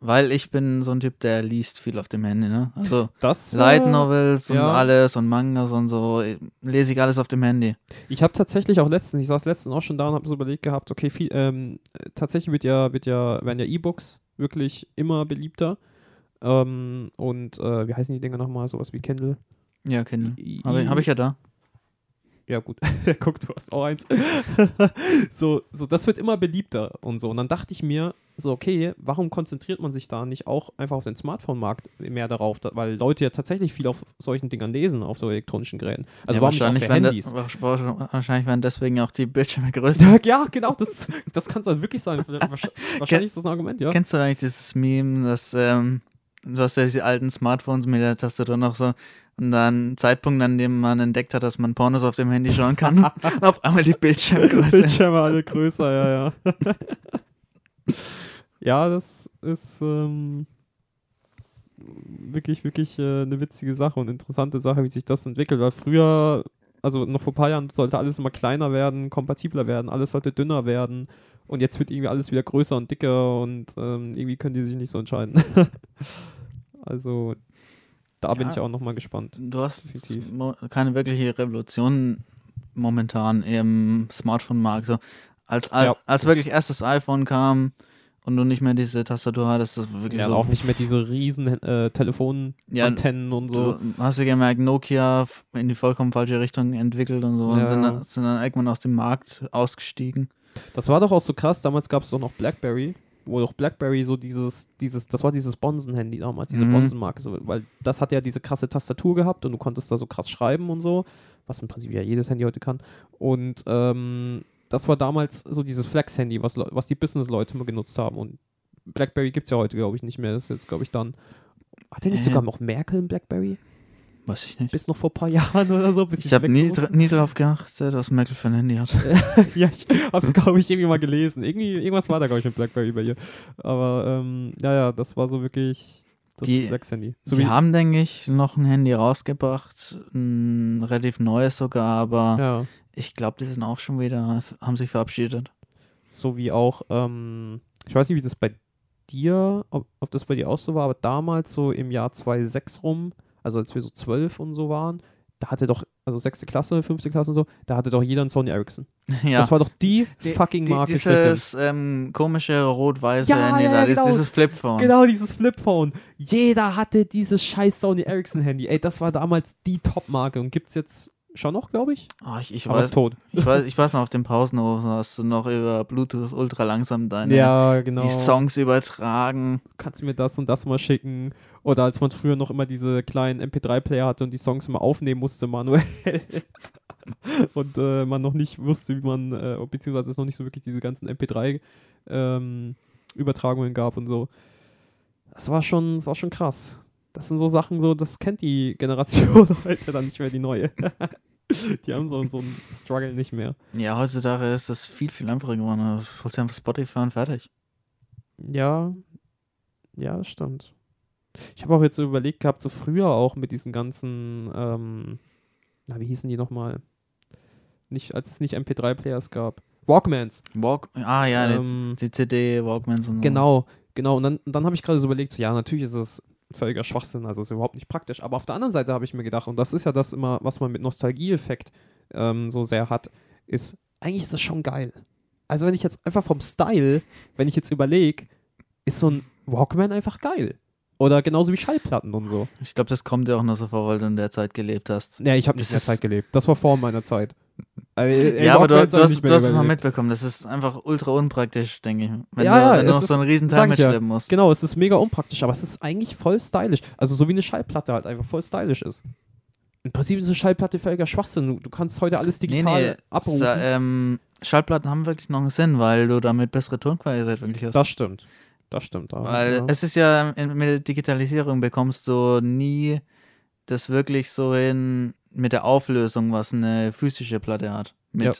weil ich bin so ein Typ, der liest viel auf dem Handy, ne? Also das Light Novels ja. und alles und Mangas und so, lese ich alles auf dem Handy. Ich habe tatsächlich auch letztens, ich saß letztens auch schon da und habe so überlegt gehabt, okay, viel, ähm, tatsächlich wird ja, wird ja, werden ja E-Books wirklich immer beliebter. Ähm, und äh, wie heißen die Dinger nochmal? Sowas wie Kindle? Ja, Kindle. Habe hab ich ja da ja gut, guck, du hast auch eins. so, so, das wird immer beliebter und so. Und dann dachte ich mir, so, okay, warum konzentriert man sich da nicht auch einfach auf den Smartphone-Markt mehr darauf? Da, weil Leute ja tatsächlich viel auf solchen Dingern lesen, auf so elektronischen Geräten. Also ja, warum wahrscheinlich nicht auf Handys? Da, wahrscheinlich werden deswegen auch die Bildschirme größer. ja, genau, das, das kann es halt wirklich sein. Wahrscheinlich ist das ein Argument, ja. Kennst du eigentlich dieses Meme, dass ähm, du hast ja diese alten Smartphones mit der Tastatur noch so und dann Zeitpunkt, an dem man entdeckt hat, dass man Pornos auf dem Handy schauen kann. auf einmal die Bildschirmgröße. Bildschirme alle größer, ja, ja. ja, das ist ähm, wirklich, wirklich äh, eine witzige Sache und interessante Sache, wie sich das entwickelt. Weil früher, also noch vor ein paar Jahren, sollte alles immer kleiner werden, kompatibler werden, alles sollte dünner werden. Und jetzt wird irgendwie alles wieder größer und dicker und ähm, irgendwie können die sich nicht so entscheiden. also da bin ich auch nochmal gespannt. Du hast keine wirkliche Revolution momentan im Smartphone-Markt. So, als, ja. als wirklich erstes iPhone kam und du nicht mehr diese Tastatur hattest, das wirklich ja, so. auch nicht mehr diese riesen äh, Telefonantennen ja, und so. Du hast ja gemerkt, Nokia in die vollkommen falsche Richtung entwickelt und so ja. und sind, sind dann irgendwann aus dem Markt ausgestiegen. Das war doch auch so krass. Damals gab es doch noch Blackberry wo doch BlackBerry so dieses, dieses, das war dieses Bonsen-Handy damals, diese mhm. Bonsen-Marke, so, weil das hat ja diese krasse Tastatur gehabt und du konntest da so krass schreiben und so, was im Prinzip ja jedes Handy heute kann. Und ähm, das war damals so dieses Flex-Handy, was, was die Business-Leute immer genutzt haben. Und BlackBerry gibt es ja heute, glaube ich, nicht mehr. Das ist jetzt, glaube ich, dann. Hat der nicht äh. sogar noch Merkel in BlackBerry? Weiß ich nicht. Bis noch vor ein paar Jahren oder so. ich habe nie, nie darauf geachtet, was Merkel für ein Handy hat. ja, ich habe es, glaube ich, irgendwie mal gelesen. Irgendwie, irgendwas war da, glaube ich, mit Blackberry bei ihr. Aber ähm, ja, ja, das war so wirklich Das Die- 6-Handy. So die haben, denke ich, noch ein Handy rausgebracht, ein relativ neues sogar, aber ja, ich glaube, die sind auch schon wieder, haben sich verabschiedet. so wie auch, ähm, ich weiß nicht, wie das bei dir, ob, ob das bei dir auch so war, aber damals so im Jahr 2006 rum, also als wir so 12 und so waren, da hatte doch, also sechste Klasse, fünfte Klasse und so, da hatte doch jeder einen Sony Ericsson. ja. Das war doch die, Die- fucking die, Marke schlechthin. dieses ähm, komische rot-weiße Ja, Handy ja, ja, dieses- genau. dieses Flipphone. Genau, dieses Flipphone. Jeder hatte dieses scheiß Sony Ericsson Handy. Ey, das war damals die Top-Marke und gibt's jetzt schon noch, glaube ich. Oh, ich, ich, Aber weiß, tot. ich, weiß, ich weiß noch, auf dem Pausenhof hast du noch über Bluetooth ultra langsam deine Ja, genau. die Songs übertragen. Kannst du mir das und das mal schicken? Oder als man früher noch immer diese kleinen MP3-Player hatte und die Songs immer aufnehmen musste manuell. und äh, man noch nicht wusste, wie man, äh, beziehungsweise es noch nicht so wirklich diese ganzen MP3-Übertragungen gab und so. Das war schon, das war schon krass. Das sind so Sachen, so, das kennt die Generation heute dann nicht mehr, die neue. die haben so, so einen Struggle nicht mehr. Ja, heutzutage ist das viel, viel einfacher geworden. Du holst einfach Spotify und fertig. Ja, ja, das stimmt. Ich habe auch jetzt so überlegt gehabt, so früher auch mit diesen ganzen, ähm, na, wie hießen die nochmal? Nicht, als es nicht MP3-Players gab. Walkmans. Walk ah ja, Ähm, die, CD, Walkmans und so. Genau, genau. Und dann, dann habe ich gerade so überlegt, so, ja, natürlich ist es völliger Schwachsinn, also ist überhaupt nicht praktisch. Aber auf der anderen Seite habe ich mir gedacht, und das ist ja das immer, was man mit Nostalgieeffekt ähm, so sehr hat, ist, eigentlich ist das schon geil. Also wenn ich jetzt einfach vom Style, wenn ich jetzt überlege, ist so ein Walkman einfach geil. Oder genauso wie Schallplatten und so. Ich glaube, das kommt dir auch nur so vor, weil du in der Zeit gelebt hast. Nee, ich habe Das nicht in der Zeit gelebt. Das war vor meiner Zeit. Also, ja, aber du, du hast, du hast es noch mitbekommen. Das ist einfach ultra unpraktisch, denke ich. Wenn Ja, du, ja, wenn du es noch so ist- einen riesen Teil ich ja. mitschleppen musst. Genau, es ist mega unpraktisch, aber es ist eigentlich voll stylisch. Also so wie eine Schallplatte halt einfach voll stylisch ist. Im Prinzip ist eine Schallplatte völliger Schwachsinn. Du, kannst heute alles digital abrufen. Sa- ähm, Schallplatten haben wirklich noch einen Sinn, weil du damit bessere Tonqualität wirklich hast. das stimmt. Das stimmt. da- Weil ja. es ist ja, mit der Digitalisierung bekommst du nie das wirklich so hin mit der Auflösung, was eine physische Platte hat. Mit Ja.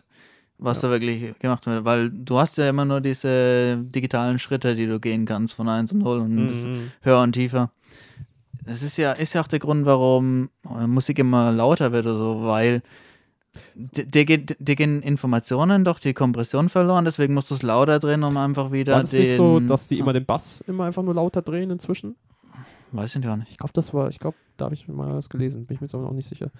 was Ja. da wirklich gemacht wird. Weil du hast ja immer nur diese digitalen Schritte, die du gehen kannst von 1 und 0 und bis Mhm. höher und tiefer. Das ist ja, ist ja auch der Grund, warum Musik immer lauter wird oder so, weil dir geht- dir gehen Informationen doch die Kompression verloren, deswegen musst du es lauter drehen, um einfach wieder War es den. nicht so, dass die immer den Bass immer einfach nur lauter drehen inzwischen? Weiß ich gar nicht. Ich glaube, das war, ich glaube, da habe ich mal was gelesen. Bin ich mir jetzt aber noch nicht sicher.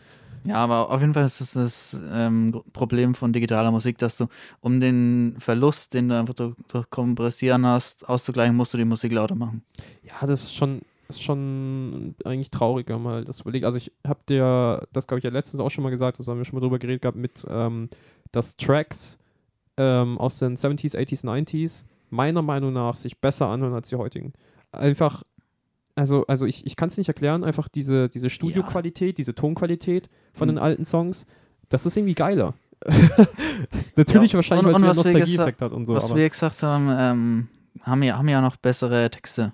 Ja, aber auf jeden Fall ist das das ähm, Problem von digitaler Musik, dass du, um den Verlust, den du einfach durch, durch Kompressieren hast, auszugleichen, musst du die Musik lauter machen. Ja, das ist schon, ist schon eigentlich traurig, wenn man mal das überlegt. Also ich habe dir, das glaube ich ja letztens auch schon mal gesagt, das haben wir schon mal drüber geredet gehabt, mit, ähm, dass Tracks ähm, aus den 70s, 80s, 90s meiner Meinung nach sich besser anhören als die heutigen. Einfach, also, also ich, ich kann es nicht erklären, einfach diese, diese Studioqualität, diese Tonqualität von den Mhm. alten Songs, das ist irgendwie geiler. Natürlich Ja, wahrscheinlich, weil es wir Nostalgieeffekt hat und so. Was aber wir gesagt haben, ähm, haben, ja, haben ja noch bessere Texte.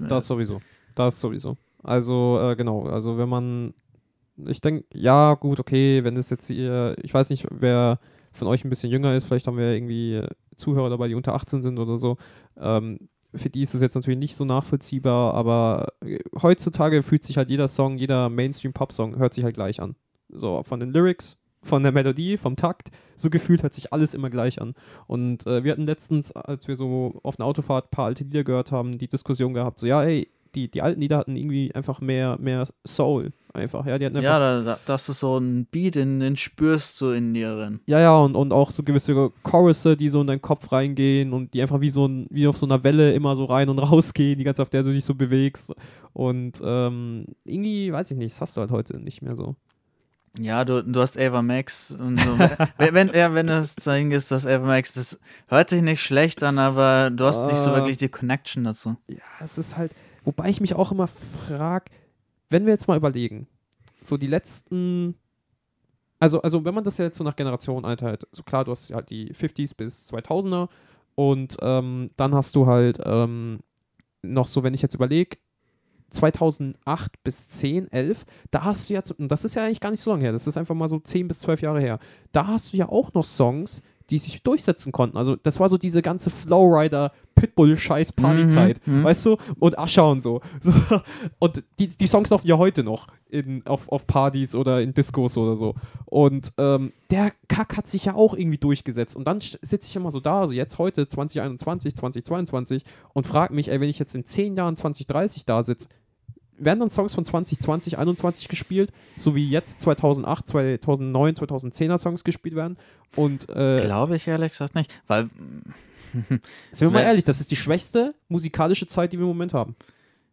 Das sowieso. Das sowieso. Also, äh, genau. Also, wenn man. Ich denke, ja, gut, okay, wenn es jetzt hier. Ich weiß nicht, wer von euch ein bisschen jünger ist. Vielleicht haben wir irgendwie Zuhörer dabei, die unter 18 sind oder so. Ähm, für die ist es jetzt natürlich nicht so nachvollziehbar, aber äh, heutzutage fühlt sich halt jeder Song, jeder Mainstream-Pop-Song hört sich halt gleich an. So, von den Lyrics, von der Melodie, vom Takt, so gefühlt hört sich alles immer gleich an. Und äh, wir hatten letztens, als wir so auf einer Autofahrt ein paar alte Lieder gehört haben, die Diskussion gehabt, so, ja, ey, die, die alten Lieder hatten irgendwie einfach mehr, mehr Soul. Einfach, ja, die hatten einfach Ja, da, da, dass du so einen Beat, in, den spürst du in dir drin. Ja, ja, und, und auch so gewisse Chorusse, die so in deinen Kopf reingehen und die einfach wie so ein, wie auf so einer Welle immer so rein und raus gehen, die ganze Zeit, auf der du dich so bewegst. Und ähm, irgendwie, weiß ich nicht, das hast du halt heute nicht mehr so. Ja, du, du hast Ava Max und so. wenn, wenn, ja, wenn du es zeigen ist, dass Ava Max, das hört sich nicht schlecht an, aber du hast nicht so Ah. wirklich die Connection dazu. Ja, es ist halt, wobei ich mich auch immer frage, wenn wir jetzt mal überlegen, so die letzten, also, also wenn man das jetzt so nach Generation einteilt, so klar, du hast halt die 50s bis 2000er und ähm, dann hast du halt ähm, noch so, wenn ich jetzt überlege, 2008 bis 10, 11, da hast du ja, und das ist ja eigentlich gar nicht so lange her, das ist einfach mal so 10 bis 12 Jahre her, da hast du ja auch noch Songs, die sich durchsetzen konnten. Also das war so diese ganze Flowrider Pitbull-Scheiß Partyzeit, Mhm, mhm. weißt du? Und Ascher und so. so. Und die, die Songs laufen ja heute noch in, auf, auf Partys oder in Discos oder so. Und ähm, der Kack hat sich ja auch irgendwie durchgesetzt. Und dann sitze ich immer so da, also jetzt heute 2021, 2022 und frage mich, ey, wenn ich jetzt in 10 Jahren 2030 da sitze, werden dann Songs von 2020, 2021 gespielt, so wie jetzt 2008, 2009, 2010er Songs gespielt werden. Und äh, Glaube ich ehrlich gesagt nicht. Weil, sind wir mal ehrlich, das ist die schwächste musikalische Zeit, die wir im Moment haben.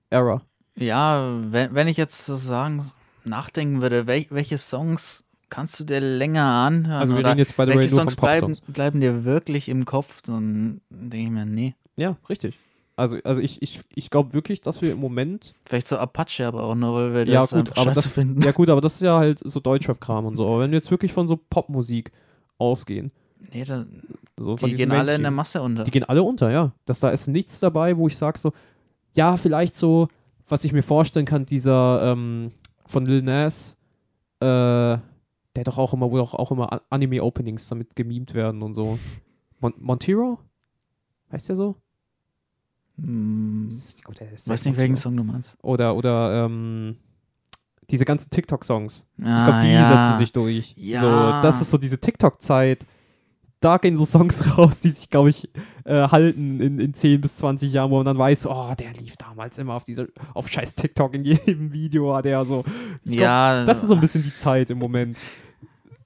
Era. ja, wenn, wenn ich jetzt sozusagen nachdenken würde, wel, welche Songs kannst du dir länger anhören? Also wir oder reden jetzt bei der welche Songs bleiben, bleiben dir wirklich im Kopf? Dann denke ich mir, nee. Ja, richtig. Also, also ich, ich, ich glaube wirklich, dass wir im Moment Vielleicht so Apache aber auch nur, weil wir Ja, das gut, aber scheiße das- finden. Ja gut, aber das ist ja halt so Deutschrap-Kram und so. Aber wenn wir jetzt wirklich von so Popmusik ausgehen, Nee, da, so die gehen alle in der Masse unter. Die gehen alle unter, ja. Das, da ist nichts dabei, wo ich sage so, ja, vielleicht so, was ich mir vorstellen kann, dieser ähm, von Lil Nas, äh, der doch auch immer, wo auch, auch immer Anime-Openings damit gemimt werden und so. Mon Montero? Heißt der so? Hm, Ich glaub, der ist weiß nicht, welchen. Song du meinst. Oder, oder, ähm, diese ganzen TikTok-Songs. Ich Ah, glaube, die ja. setzen sich durch. Ja. So, das ist so diese TikTok-Zeit. Da gehen so Songs raus, die sich, glaube ich, äh, halten in, in 10 bis 20 Jahren, wo man dann weiß, oh, der lief damals immer auf diese, auf scheiß TikTok in jedem Video, hat er so. Ich glaub, Ja, das ist so ein bisschen die Zeit im Moment.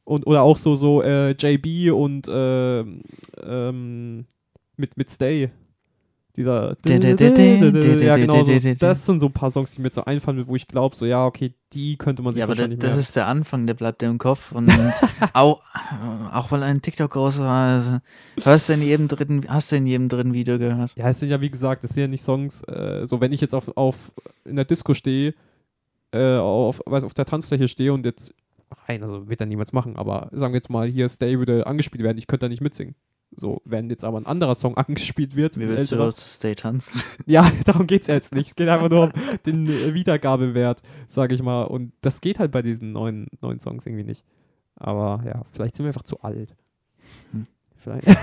Und, oder auch so, so äh, JB und ähm, ähm, mit, mit Stay. Dieser. Ja, genau. So. Das sind so ein paar Songs, die mir jetzt so einfallen, wo ich glaube, so, ja, okay, die könnte man sich Ja, aber wahrscheinlich das ist der Anfang, der bleibt dir im Kopf. Und auch, auch weil ein TikTok groß war, also, hörst du in jedem dritten, hast du in jedem dritten Video gehört. Ja, es sind ja wie gesagt, es sind ja nicht Songs, äh, so wenn ich jetzt auf, auf in der Disco stehe, äh, auf, weiß, auf der Tanzfläche stehe und jetzt rein, also wird er niemals machen, aber sagen wir jetzt mal, hier Stay würde angespielt werden, ich könnte da nicht mitsingen. So, wenn jetzt aber ein anderer Song angespielt wird, Wie willst älterer- du zu Stay tanzen? ja, darum geht es jetzt nicht. Es geht einfach nur um den äh, Wiedergabewert, sage ich mal. Und das geht halt bei diesen neuen, neuen Songs irgendwie nicht. Aber ja, vielleicht sind wir einfach zu alt. Hm. Vielleicht.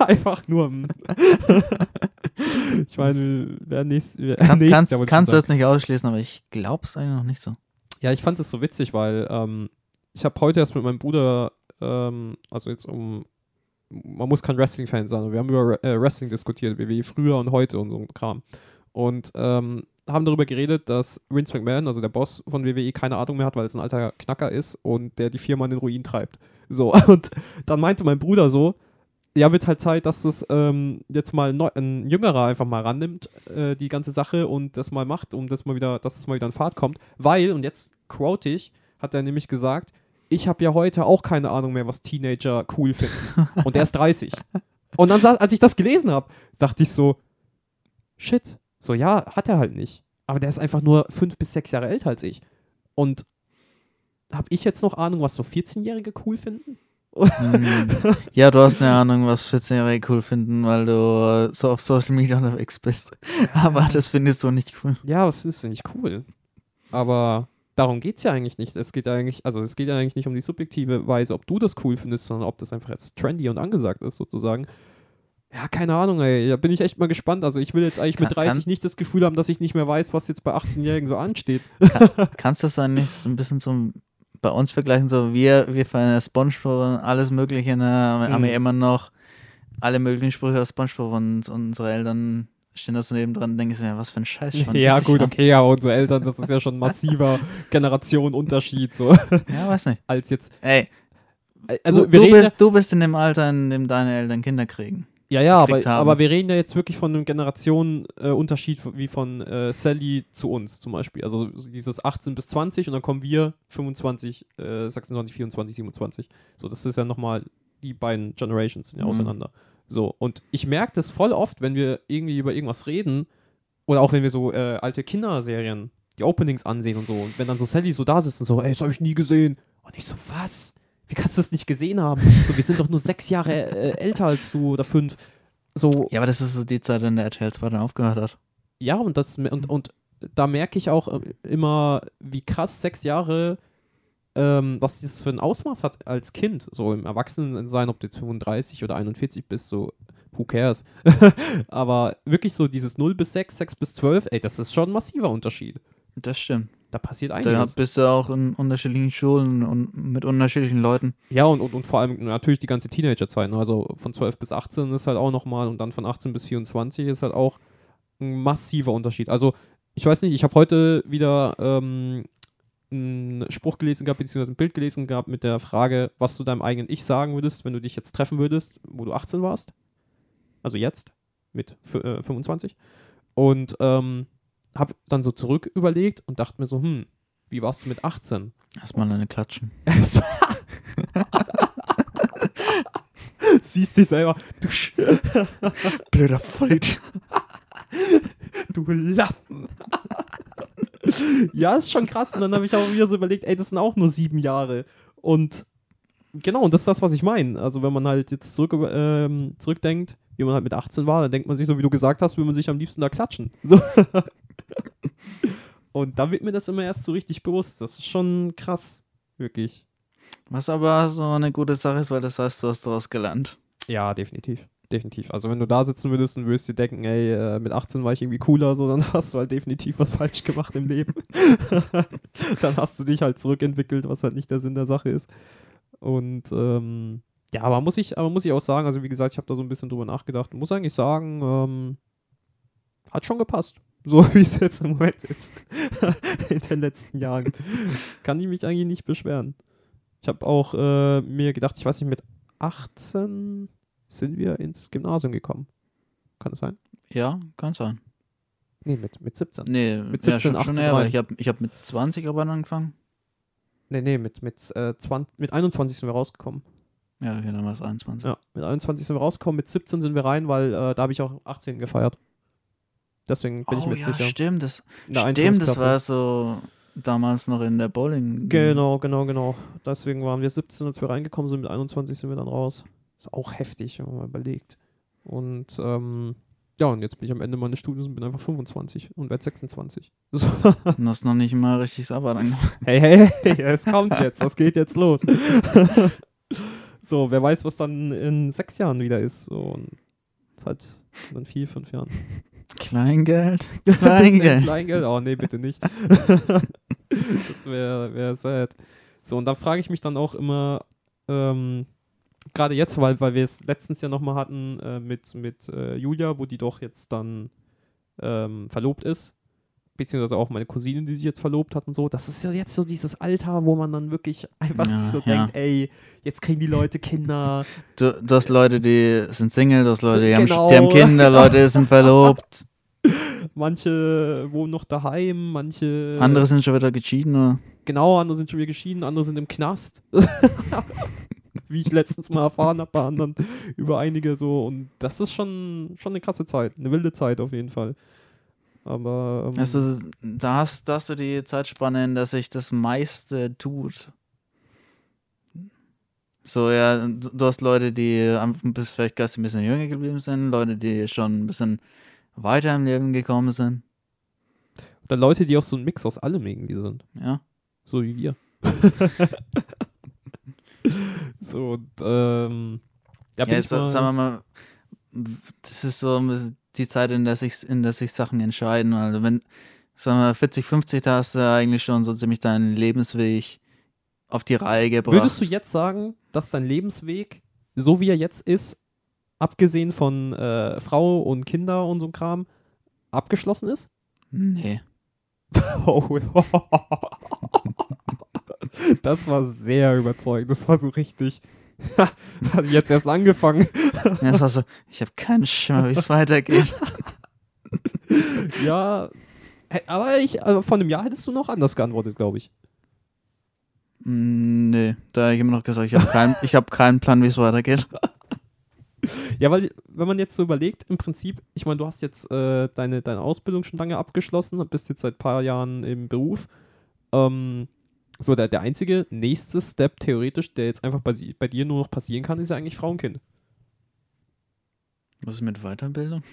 einfach nur. hm. ich meine, wir werden nächstes, wir, Kann, nächstes kannst Jahr, kannst du das nicht ausschließen, aber ich glaube es eigentlich noch nicht so. Ja, ich fand es so witzig, weil ähm, ich habe heute erst mit meinem Bruder, ähm, also jetzt um. Man muss kein Wrestling-Fan sein. Wir haben über äh, Wrestling diskutiert, WWE früher und heute und so ein Kram. Und ähm, haben darüber geredet, dass Vince McMahon, also der Boss von WWE, keine Ahnung mehr hat, weil es ein alter Knacker ist und der die Firma in den Ruin treibt. So, und dann meinte mein Bruder so, ja, wird halt Zeit, dass das ähm, jetzt mal neu, ein Jüngerer einfach mal rannimmt, äh, die ganze Sache und das mal macht, um das mal wieder, dass es mal wieder in Fahrt kommt. Weil, und jetzt quote ich, hat er nämlich gesagt, ich habe ja heute auch keine Ahnung mehr, was Teenager cool finden. Und er ist 30. Und dann, als ich das gelesen habe, dachte ich so, shit. So, ja, hat er halt nicht. Aber der ist einfach nur fünf bis sechs Jahre älter als ich. Und habe ich jetzt noch Ahnung, was so 14-Jährige cool finden? Hm. ja, du hast eine Ahnung, was 14-Jährige cool finden, weil du so auf Social Media unterwegs bist. Aber das findest du nicht cool. Ja, das ist finde ich cool. Aber darum geht es ja eigentlich nicht. Es geht ja eigentlich, also es geht ja eigentlich nicht um die subjektive Weise, ob du das cool findest, sondern ob das einfach jetzt trendy und angesagt ist, sozusagen. Ja, keine Ahnung, ey. Da bin ich echt mal gespannt. Also ich will jetzt eigentlich mit Kann- 30 kann- nicht das Gefühl haben, dass ich nicht mehr weiß, was jetzt bei 18-Jährigen so ansteht. Kannst du das dann nicht so ein bisschen so bei uns vergleichen? So, wir, wir feiern Spongebob und alles Mögliche, ne, haben Mhm. ja immer noch alle möglichen Sprüche aus Spongebob und unsere Eltern stehen da so nebendran und denken sich, ja, was für ein Scheiß. ja, gut, an. okay, ja, unsere Eltern, das ist ja schon ein massiver Generationenunterschied, so, Ja, weiß nicht. als jetzt. Ey, Also, du, du, bist, du bist in dem Alter, in dem deine Eltern Kinder kriegen. Ja, ja, aber, haben. aber wir reden ja jetzt wirklich von einem Generationenunterschied wie von äh, Sally zu uns zum Beispiel. Also so dieses 18 bis 20 und dann kommen wir 25, äh, 26, 24, 27. So, das ist ja nochmal, die beiden Generations sind ja Mhm. auseinander. So, und ich merke das voll oft, wenn wir irgendwie über irgendwas reden oder auch wenn wir so äh, alte Kinderserien, die Openings ansehen und so. Und wenn dann so Sally so da sitzt und so, ey, das habe ich nie gesehen. Und ich so, was? Wie kannst du das nicht gesehen haben? So, wir sind doch nur sechs Jahre äh, älter als du oder fünf. So, Ja, aber das ist so die Zeit, in der RTL 2 dann aufgehört hat. ja, und das und, und da merke ich auch äh, immer, wie krass sechs Jahre ähm, was das für ein Ausmaß hat als Kind, so im Erwachsenensein, ob du jetzt 35 oder 41 bist, so who cares. Aber wirklich so dieses 0 bis 6, 6 bis 12, ey, das ist schon ein massiver Unterschied. Das stimmt. Da passiert Da einiges. bist du auch in unterschiedlichen Schulen und mit unterschiedlichen Leuten. Ja, und, und, und vor allem natürlich die ganze Teenagerzeit. Ne? Also von 12 bis 18 ist halt auch nochmal und dann von 18 bis 24 ist halt auch ein massiver Unterschied. Also ich weiß nicht, ich habe heute wieder ähm, einen Spruch gelesen gehabt, beziehungsweise ein Bild gelesen gehabt mit der Frage, was du deinem eigenen Ich sagen würdest, wenn du dich jetzt treffen würdest, wo du 18 warst. Also jetzt mit äh, 25. Und ähm, habe dann so zurück überlegt und dachte mir so, hm, wie warst du mit 18? Erstmal eine Klatschen. Siehst dich selber, du, Blöder Vollidiot. du Lappen. Ja, ist schon krass. Und dann habe ich auch wieder so überlegt, ey, das sind auch nur sieben Jahre. Und genau, und das ist das, was ich meine. Also, wenn man halt jetzt zurück, ähm, zurückdenkt, wie man halt mit 18 war, dann denkt man sich, so wie du gesagt hast, will man sich am liebsten da klatschen. So. und da wird mir das immer erst so richtig bewusst. Das ist schon krass. Wirklich. Was aber so eine gute Sache ist, weil das heißt, du hast daraus gelernt. Ja, definitiv. Definitiv. Also wenn du da sitzen würdest und würdest dir denken, ey, äh, mit 18 war ich irgendwie cooler, so, dann hast du halt definitiv was falsch gemacht im Leben. dann hast du dich halt zurückentwickelt, was halt nicht der Sinn der Sache ist. Und ähm, ja, aber muss ich, aber muss ich auch sagen, also wie gesagt, ich habe da so ein bisschen drüber nachgedacht und muss eigentlich sagen, ähm, hat schon gepasst. So wie es jetzt im Moment ist. In den letzten Jahren. Kann ich mich eigentlich nicht beschweren. Ich habe auch äh, mir gedacht, ich weiß nicht, mit 18 sind wir ins Gymnasium gekommen. Kann das sein? Ja, kann sein. Nee, mit, mit 17. Nee, Mit ja, 17, schon, 18 schon eher, weil ich habe ich hab mit 20 aber angefangen. Nee, nee, mit, mit, äh, 20, mit 21 sind wir rausgekommen. Ja, okay, dann war es 21. Ja, mit 21 sind wir rausgekommen, mit 17 sind wir rein, weil äh, da habe ich auch 18 gefeiert. Deswegen bin ich oh mir ja, sicher. stimmt. Das, stimmt, das war so damals noch in der Bowling. Genau, genau, genau. Deswegen waren wir 17, als wir reingekommen sind, mit 21 sind wir dann raus. Ist auch heftig, wenn man mal überlegt. Und ähm, ja, und jetzt bin ich am Ende meines Studiums und bin einfach 25 und werde 26. So. Du hast noch nicht mal richtig Sabbat angemacht. Hey, hey, hey, es kommt jetzt, das geht jetzt los. so, wer weiß, was dann in sechs Jahren wieder ist. So, und seit dann vier, fünf Jahren. Kleingeld. Kleingeld. Kleingeld? Oh, nee, bitte nicht. das wäre wär sad. So, und da frage ich mich dann auch immer, ähm, gerade jetzt, weil, weil wir es letztens ja nochmal hatten äh, mit, mit äh, Julia, wo die doch jetzt dann ähm, verlobt ist, beziehungsweise auch meine Cousine, die sich jetzt verlobt hat und so. Das ist ja jetzt so dieses Alter, wo man dann wirklich einfach Ja, so ja. denkt, ey, jetzt kriegen die Leute Kinder. Du, du hast Leute, die sind Single, du hast Leute, die, Genau. haben, die haben Kinder, Leute sind verlobt, Manche wohnen noch daheim, manche. andere sind schon wieder geschieden. Oder? Genau, andere sind schon wieder geschieden, andere sind im Knast. Wie ich letztens mal erfahren habe bei anderen über einige so. Und das ist schon, schon eine krasse Zeit, eine wilde Zeit auf jeden Fall. Aber ähm, Also, da hast, da hast du die Zeitspanne, in der sich das meiste tut. So, ja, du hast Leute, die bis vielleicht ein bisschen jünger geblieben sind, Leute, die schon ein bisschen weiter im Leben gekommen sind. oder Leute, die auch so ein Mix aus allem irgendwie sind. Ja. So wie wir. so, und ähm, ja, Ja, so, mal, sagen wir mal, das ist so die Zeit, in der sich, in der sich Sachen entscheiden. Also wenn, sagen wir mal, 40, 50, da hast du eigentlich schon so ziemlich deinen Lebensweg auf die Reihe gebracht. Würdest du jetzt sagen, dass dein Lebensweg, so wie er jetzt ist, abgesehen von äh, Frau und Kinder und so Kram, abgeschlossen ist? Nee. Das war sehr überzeugend. Das war so richtig. Hat jetzt erst angefangen. Ja, das war so, ich habe keinen Schimmer, wie es weitergeht. Ja. Aber ich, also von einem Jahr hättest du noch anders geantwortet, glaube ich. Mm, Nee, da habe ich immer noch gesagt, ich habe keinen, ich hab keinen Plan, wie es weitergeht. Ja, weil, wenn man jetzt so überlegt, im Prinzip, ich meine, du hast jetzt äh, deine, deine Ausbildung schon lange abgeschlossen, bist jetzt seit ein paar Jahren im Beruf. Ähm, so, der, der einzige nächste Step theoretisch, der jetzt einfach bei, bei dir nur noch passieren kann, ist ja eigentlich Frauenkind. Was ist mit Weiterbildung?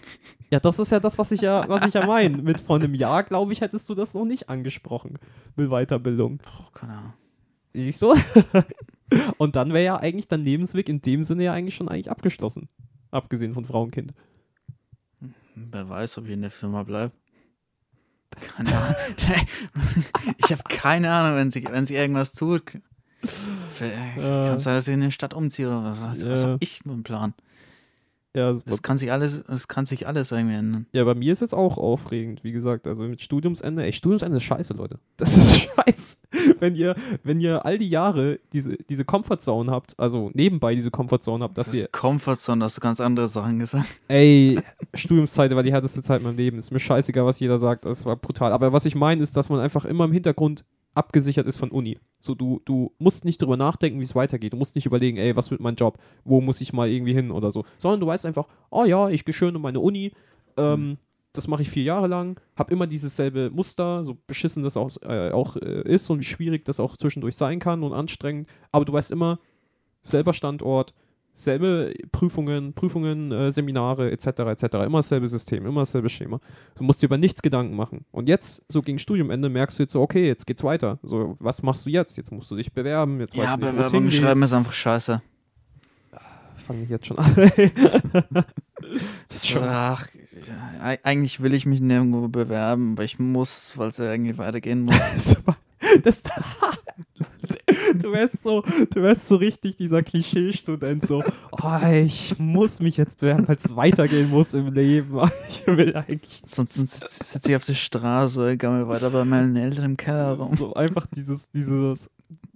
Ja, das ist ja das, was ich ja, was ich ja meine. Mit vor einem Jahr, glaube ich, hättest du das noch nicht angesprochen. Mit Weiterbildung. Oh, keine Ahnung. Siehst du? und dann wäre ja eigentlich dein Lebensweg in dem Sinne ja eigentlich schon eigentlich abgeschlossen. Abgesehen von Frau und Kind. Wer weiß, ob ich in der Firma bleibe. Keine Ahnung. ich habe keine Ahnung, wenn sich, wenn sich irgendwas tut. Kann es sein, dass ich in die Stadt umziehe oder was? Was, was habe ich mit dem Plan? Ja, das kann sich alles, das kann sich alles irgendwie ändern. Ja, bei mir ist es auch aufregend, wie gesagt. Also mit Studiumsende, ey, Studiumsende ist scheiße, Leute. Das ist scheiße. Wenn ihr, wenn ihr all die Jahre diese, diese Comfortzone habt, also nebenbei diese Comfortzone habt, dass das ihr. Comfortzone, hast du ganz andere Sachen gesagt. Ey, Studiumszeit war die härteste Zeit in meinem Leben. Ist mir scheißegal, was jeder sagt. Das war brutal. Aber was ich meine, ist, dass man einfach immer im Hintergrund abgesichert ist von Uni. So, du, du musst nicht drüber nachdenken, wie es weitergeht. Du musst nicht überlegen, ey, was wird mein Job? Wo muss ich mal irgendwie hin oder so. Sondern du weißt einfach, oh ja, ich gehe schön in meine Uni. Ähm, mhm. Das mache ich vier Jahre lang, habe immer dieses selbe Muster, so beschissen das auch, äh, auch äh, ist und wie schwierig das auch zwischendurch sein kann und anstrengend. Aber du weißt immer, selber Standort, selbe Prüfungen, Prüfungen, äh, Seminare etc. etc. Immer dasselbe System, immer dasselbe Schema. Du musst dir über nichts Gedanken machen. Und jetzt, so gegen Studiumende, merkst du jetzt so, okay, jetzt geht's weiter. So, was machst du jetzt? Jetzt musst du dich bewerben. Jetzt ja, Bewerbungen schreiben ist einfach scheiße. Fange ich jetzt schon an. schon. Ach, eigentlich will ich mich nirgendwo bewerben, aber ich muss, weil es ja irgendwie weitergehen muss. das, du wärst so, du wärst so richtig dieser Klischee-Student, so, oh, ich muss mich jetzt bewerben, weil es weitergehen muss im Leben. Ich will eigentlich. Sonst sitze ich auf der Straße, gammel weiter bei meinen Eltern im Keller rum. So einfach dieses, dieses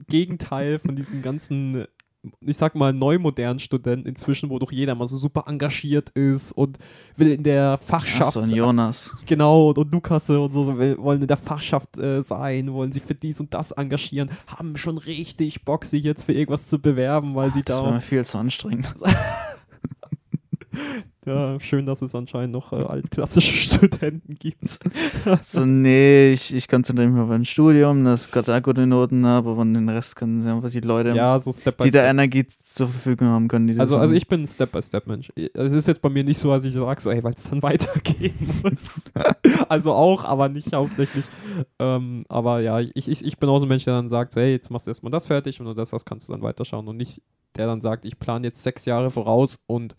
Gegenteil von diesen ganzen ich sag mal, neumodernen Studenten inzwischen, wo doch jeder mal so super engagiert ist und will in der Fachschaft. Ach so, Jonas. Genau, und, und Lukas und so, so wollen in der Fachschaft äh, sein, wollen sich für dies und das engagieren, haben schon richtig Bock, sich jetzt für irgendwas zu bewerben, weil Ach, sie das da. Das war viel zu anstrengend. Ja, schön, dass es anscheinend noch äh, altklassische Studenten gibt. so, nee, ich, ich konzentriere mich auf ein Studium, das gerade da gute Noten habe, aber den Rest können sie einfach die Leute, ja, so Step die da Energie zur Verfügung haben können. also, also ich bin ein Step-by-Step-Mensch. Es ist jetzt bei mir nicht so, dass ich sage, so, ey, weil es dann weitergehen muss. also auch, aber nicht hauptsächlich. Ähm, aber ja, ich, ich, ich bin auch so ein Mensch, der dann sagt, so, hey, jetzt machst du erstmal das fertig und das hast, kannst du dann weiterschauen und nicht der dann sagt, ich plane jetzt sechs Jahre voraus und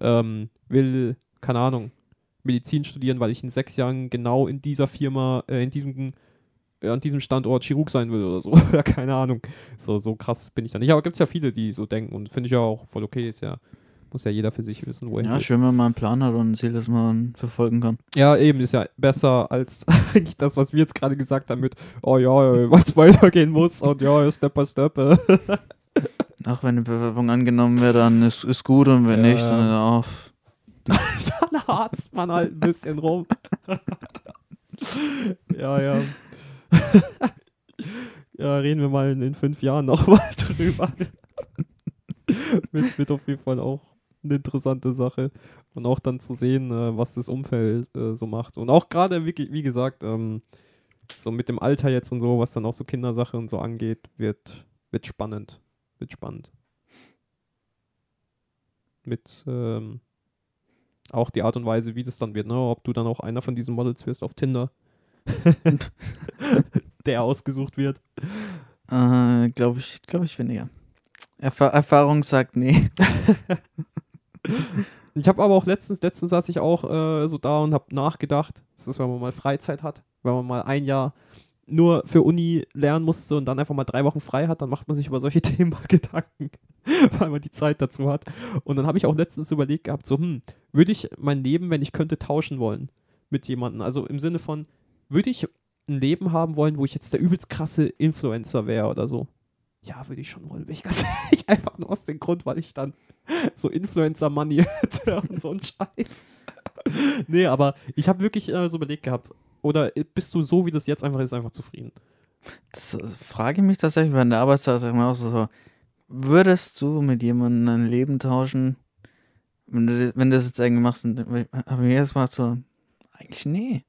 ähm, will, keine Ahnung, Medizin studieren, weil ich in sechs Jahren genau in dieser Firma, äh, in diesem äh, an diesem Standort Chirurg sein will oder so. ja, keine Ahnung. So, so krass bin ich da nicht. Aber gibt es ja viele, die so denken und finde ich ja auch voll okay. Ist ja, muss ja jeder für sich wissen, wo er Ja, schön, wenn man einen Plan hat und ein Ziel, das man verfolgen kann. Ja, eben, ist ja besser als eigentlich das, was wir jetzt gerade gesagt haben mit, oh ja, weil es weitergehen muss und ja, Step by Step. Ach, wenn eine Bewerbung angenommen wird, dann ist, ist gut und wenn ja. nicht, dann auf. dann harzt man halt ein bisschen rum. ja, ja. ja, reden wir mal in, in fünf Jahren nochmal drüber. wird, wird auf jeden Fall auch eine interessante Sache. Und auch dann zu sehen, äh, was das Umfeld äh, so macht. Und auch gerade, wie, wie gesagt, ähm, so mit dem Alter jetzt und so, was dann auch so Kindersache und so angeht, wird, wird spannend. Wird spannend. Mit ähm, auch die Art und Weise, wie das dann wird, ne? Ob du dann auch einer von diesen Models wirst auf Tinder. der ausgesucht wird. Äh, glaube ich, glaube ich weniger. Erf Erfahrung sagt nee. ich habe aber auch letztens, letztens saß ich auch äh, so da und habe nachgedacht, das ist, wenn man mal Freizeit hat, wenn man mal ein Jahr nur für Uni lernen musste und dann einfach mal drei Wochen frei hat, dann macht man sich über solche Themen mal Gedanken, weil man die Zeit dazu hat. Und dann habe ich auch letztens überlegt gehabt, so, hm, würde ich mein Leben, wenn ich könnte, tauschen wollen mit jemandem? Also im Sinne von, würde ich ein Leben haben wollen, wo ich jetzt der übelst krasse Influencer wäre oder so? Ja, würde ich schon wollen, ich ganz ehrlich. Einfach nur aus dem Grund, weil ich dann so Influencer-Money hätte und so ein Scheiß. nee, aber ich habe wirklich äh, so überlegt gehabt, oder bist du so, wie das jetzt einfach ist, einfach zufrieden? Das äh, frage ich mich tatsächlich bei der Arbeitszeit auch so, würdest du mit jemandem ein Leben tauschen, wenn du, wenn du das jetzt irgendwie machst, habe ich mir erstmal so, eigentlich nee.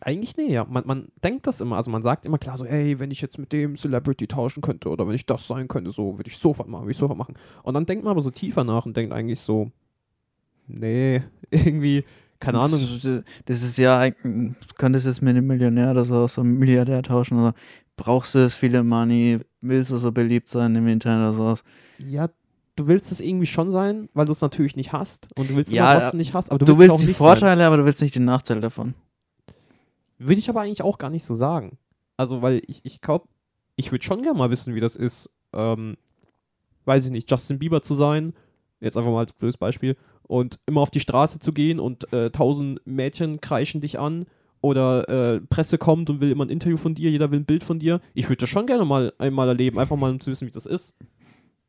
Eigentlich nee, ja. Man, man denkt das immer, also man sagt immer klar so, ey, wenn ich jetzt mit dem Celebrity tauschen könnte oder wenn ich das sein könnte, so würde ich sofort machen, würde ich sofort machen. Und dann denkt man aber so tiefer nach und denkt eigentlich so, nee, irgendwie keine Ahnung. Das ist ja, du könntest jetzt mit einem Millionär oder so, so einem Milliardär tauschen oder brauchst du das viele Money, willst du so beliebt sein im Internet oder sowas. Ja, du willst es irgendwie schon sein, weil du es natürlich nicht hast. Und du willst Ja, immer, was du nicht hast. Aber du, Du, willst, willst die nicht Vorteile, aber du willst nicht den Nachteil davon. Sein. Würde ich aber eigentlich auch gar nicht so sagen. Also, weil ich, ich glaube, ich würde schon gerne mal wissen, wie das ist, ähm, weiß ich nicht, Justin Bieber zu sein, jetzt einfach mal als blödes Beispiel, und immer auf die Straße zu gehen und äh, tausend Mädchen kreischen dich an oder äh, Presse kommt und will immer ein Interview von dir, jeder will ein Bild von dir. Ich würde das schon gerne mal einmal erleben, einfach mal um zu wissen, wie das ist.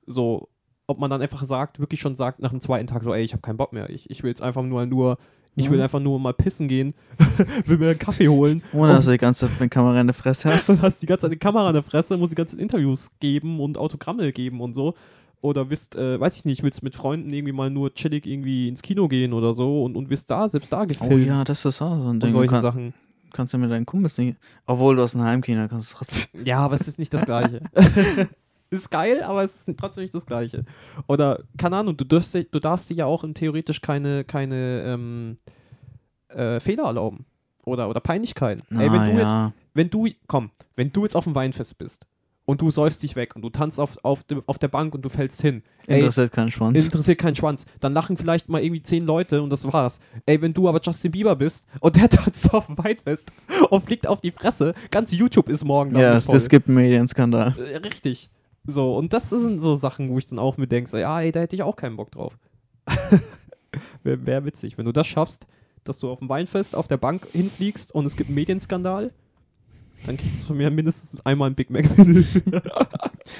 So, ob man dann einfach sagt, wirklich schon sagt nach dem zweiten Tag so, ey, ich habe keinen Bock mehr. Ich, ich will jetzt einfach nur, nur ich will Mhm. einfach nur mal pissen gehen, will mir einen Kaffee holen Ohne dass du die ganze Zeit eine Kamera in der Fresse hast. und hast die ganze Zeit eine Kamera in der Fresse, muss die ganze Zeit Interviews geben und Autogramme geben und so. Oder willst, äh, weiß ich nicht, willst mit Freunden irgendwie mal nur chillig irgendwie ins Kino gehen oder so und, und wirst da, selbst da Oh gefilmt ja, das ist auch so ein und Ding. Du solche kann, Sachen. kannst ja mit deinen Kumpels nicht. Obwohl du aus einem Heimkino kannst du trotzdem. Ja, aber es ist nicht das Gleiche. ist geil, aber es ist trotzdem nicht das Gleiche. Oder, keine Ahnung, du darfst, dir- du darfst dir ja auch theoretisch keine, keine ähm, äh, Fehler erlauben. Oder, oder Peinlichkeiten. Ey, wenn Ah, du jetzt ja. wenn du, komm, wenn du jetzt auf dem Weinfest bist und du säufst dich weg und du tanzt auf, auf, dem, auf der Bank und du fällst hin, ey, Interessiert keinen Schwanz. interessiert keinen Schwanz, dann lachen vielleicht mal irgendwie zehn Leute und das war's. Ey, wenn du aber Justin Bieber bist und der tanzt auf dem Weinfest und fliegt auf die Fresse, ganz YouTube ist morgen ja, damit es, voll. es gibt einen Medienskandal. Äh, Richtig. So, und das sind so Sachen, wo ich dann auch mir denke, so, ja, ey, da hätte ich auch keinen Bock drauf. Wäre wär witzig, wenn du das schaffst, dass du auf dem Weinfest auf der Bank hinfliegst und es gibt einen Medienskandal, dann kriegst du von mir mindestens einmal ein Big Mac-Menü.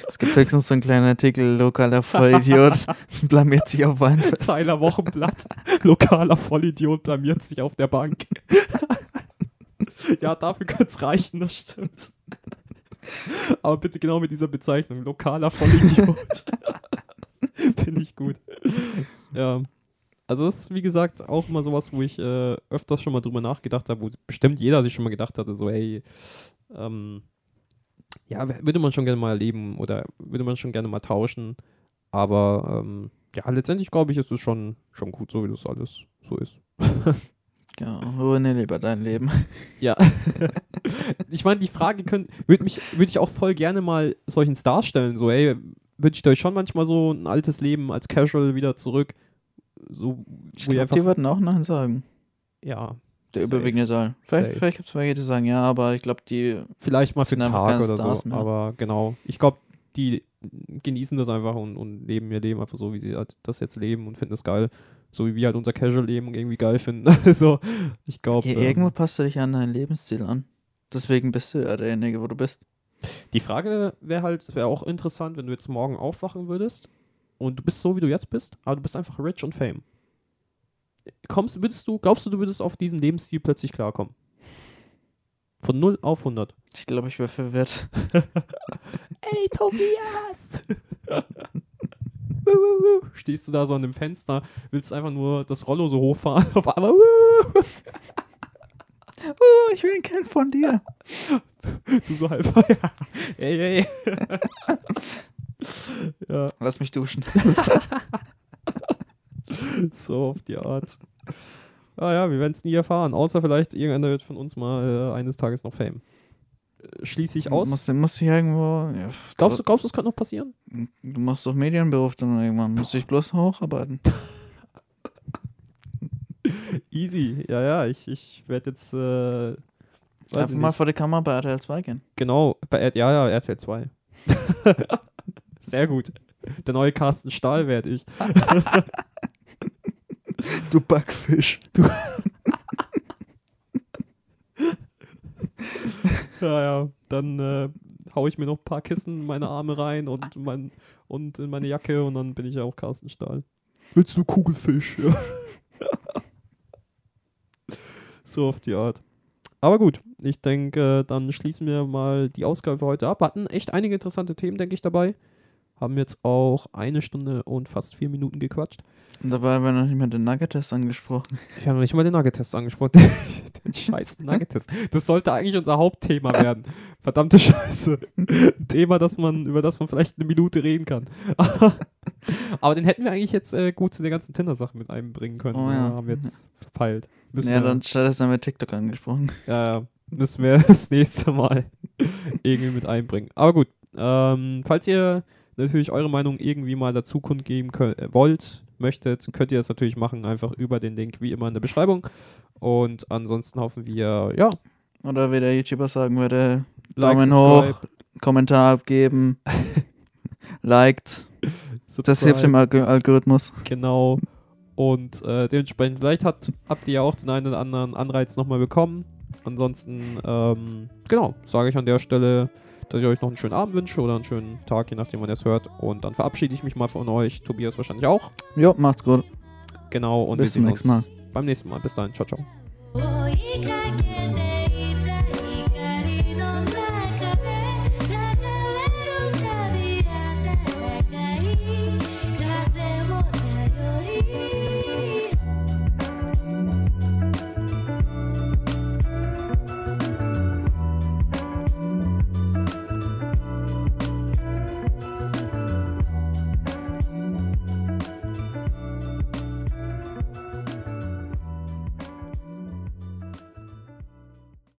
Es gibt höchstens so einen kleinen Artikel, lokaler Vollidiot blamiert sich auf Weinfest. Zeiler Wochenblatt. Lokaler Vollidiot blamiert sich auf der Bank. ja, dafür könnte es reichen, das stimmt. Aber bitte genau mit dieser Bezeichnung. Lokaler Vollidiot. Finde ich gut. Ja. Also das ist, wie gesagt, auch mal sowas, wo ich äh, öfters schon mal drüber nachgedacht habe, wo bestimmt jeder sich schon mal gedacht hatte, so, ey, ähm, ja, würde man schon gerne mal erleben oder würde man schon gerne mal tauschen. Aber ähm, ja, letztendlich glaube ich, ist es schon, schon gut, so wie das alles so ist. Ja, ruine lieber dein Leben. Ja. ich meine, die Frage würde mich, würde ich auch voll gerne mal solchen Stars stellen. So, ey, wünscht ihr euch schon manchmal so ein altes Leben als Casual wieder zurück? So, Ich glaube, einfach, die würden auch Nein sagen. ja, Der Safe. überwiegende Teil. Vielleicht, Safe. vielleicht gibt es welche, die sagen ja, aber ich glaube, die. vielleicht mal für einfach Tag oder Stars so. mehr. Aber genau, ich glaube, die genießen das einfach und, und leben ihr Leben einfach so, wie sie halt das jetzt leben und finden es geil. So wie wir halt unser Casual-Leben irgendwie geil finden. Also, ich glaube. Ja, irgendwo passt du dich an dein Lebensstil an. Deswegen bist du ja derjenige, wo du bist. Die Frage wäre halt, wäre auch interessant, wenn du jetzt morgen aufwachen würdest und du bist so, wie du jetzt bist, aber du bist einfach rich und fame. Kommst, würdest du, glaubst du, du würdest auf diesen Lebensstil plötzlich klarkommen? Von 0 auf 100. Ich glaube, ich wäre verwirrt. Ey, Tobias! Stehst du da so an dem Fenster, willst einfach nur das Rollo so hochfahren, auf einmal, Oh, ich will ein Kind von dir. du so halb, ey, ey. Ja. Lass mich duschen. so auf die Art. Ah ja, wir werden es nie erfahren, außer vielleicht irgendeiner wird von uns mal äh, eines Tages noch Fame. Äh, Schließe ich aus. Muss, muss ich irgendwo. Ja, glaubst du, glaubst du, es könnte noch passieren? Du machst doch Medienberuf dann irgendwann. Muss ich bloß hocharbeiten. Easy. Ja, ja, ich, ich werde jetzt, äh, Einfach mal vor die Kamera bei RTL 2 gehen. Genau, bei ja, ja, RTL 2. Sehr gut. Der neue Carsten Stahl werde ich. Du Backfisch. Ja, ja. Dann äh, hau ich mir noch ein paar Kissen in meine Arme rein und, mein, und in meine Jacke und dann bin ich auch Carsten Stahl. Willst du Kugelfisch? Ja. so auf die Art. Aber gut, ich denke, dann schließen wir mal die Ausgabe für heute ab. Hatten echt einige interessante Themen, denke ich, dabei. Haben jetzt auch eine Stunde und fast vier Minuten gequatscht. Und dabei haben wir noch nicht mal den Nugget-Test angesprochen. Wir haben noch nicht mal den Nugget-Test angesprochen. den scheiß Nugget-Test. Das sollte eigentlich unser Hauptthema werden. Verdammte Scheiße. Ein Thema, das man, über das man vielleicht eine Minute reden kann. Aber den hätten wir eigentlich jetzt äh, gut zu der ganzen Tinder-Sache mit einbringen können. Oh ja. Haben wir jetzt verpeilt. Müssen ja, dann stattdessen haben wir TikTok angesprochen. ja, ja, müssen wir das nächste Mal irgendwie mit einbringen. Aber gut, ähm, falls ihr natürlich eure Meinung irgendwie mal dazu kundgeben könnt, äh, wollt, möchtet, könnt ihr das natürlich machen, einfach über den Link wie immer in der Beschreibung. Und ansonsten hoffen wir, ja. Oder wie der YouTuber sagen würde, Daumen subscribe, hoch, Kommentar abgeben, liked. Das hilft dem subscribe, Alg Algorithmus. Genau. Und äh, dementsprechend, vielleicht hat, habt ihr ja auch den einen oder anderen Anreiz nochmal bekommen. Ansonsten, ähm, genau, sage ich an der Stelle, dass ich euch noch einen schönen Abend wünsche oder einen schönen Tag, je nachdem, wann ihr es hört. Und dann verabschiede ich mich mal von euch. Tobias wahrscheinlich auch. Jo, macht's gut. Genau, und bis wir sehen zum nächsten Mal. beim nächsten Mal. Bis dahin. Ciao, ciao.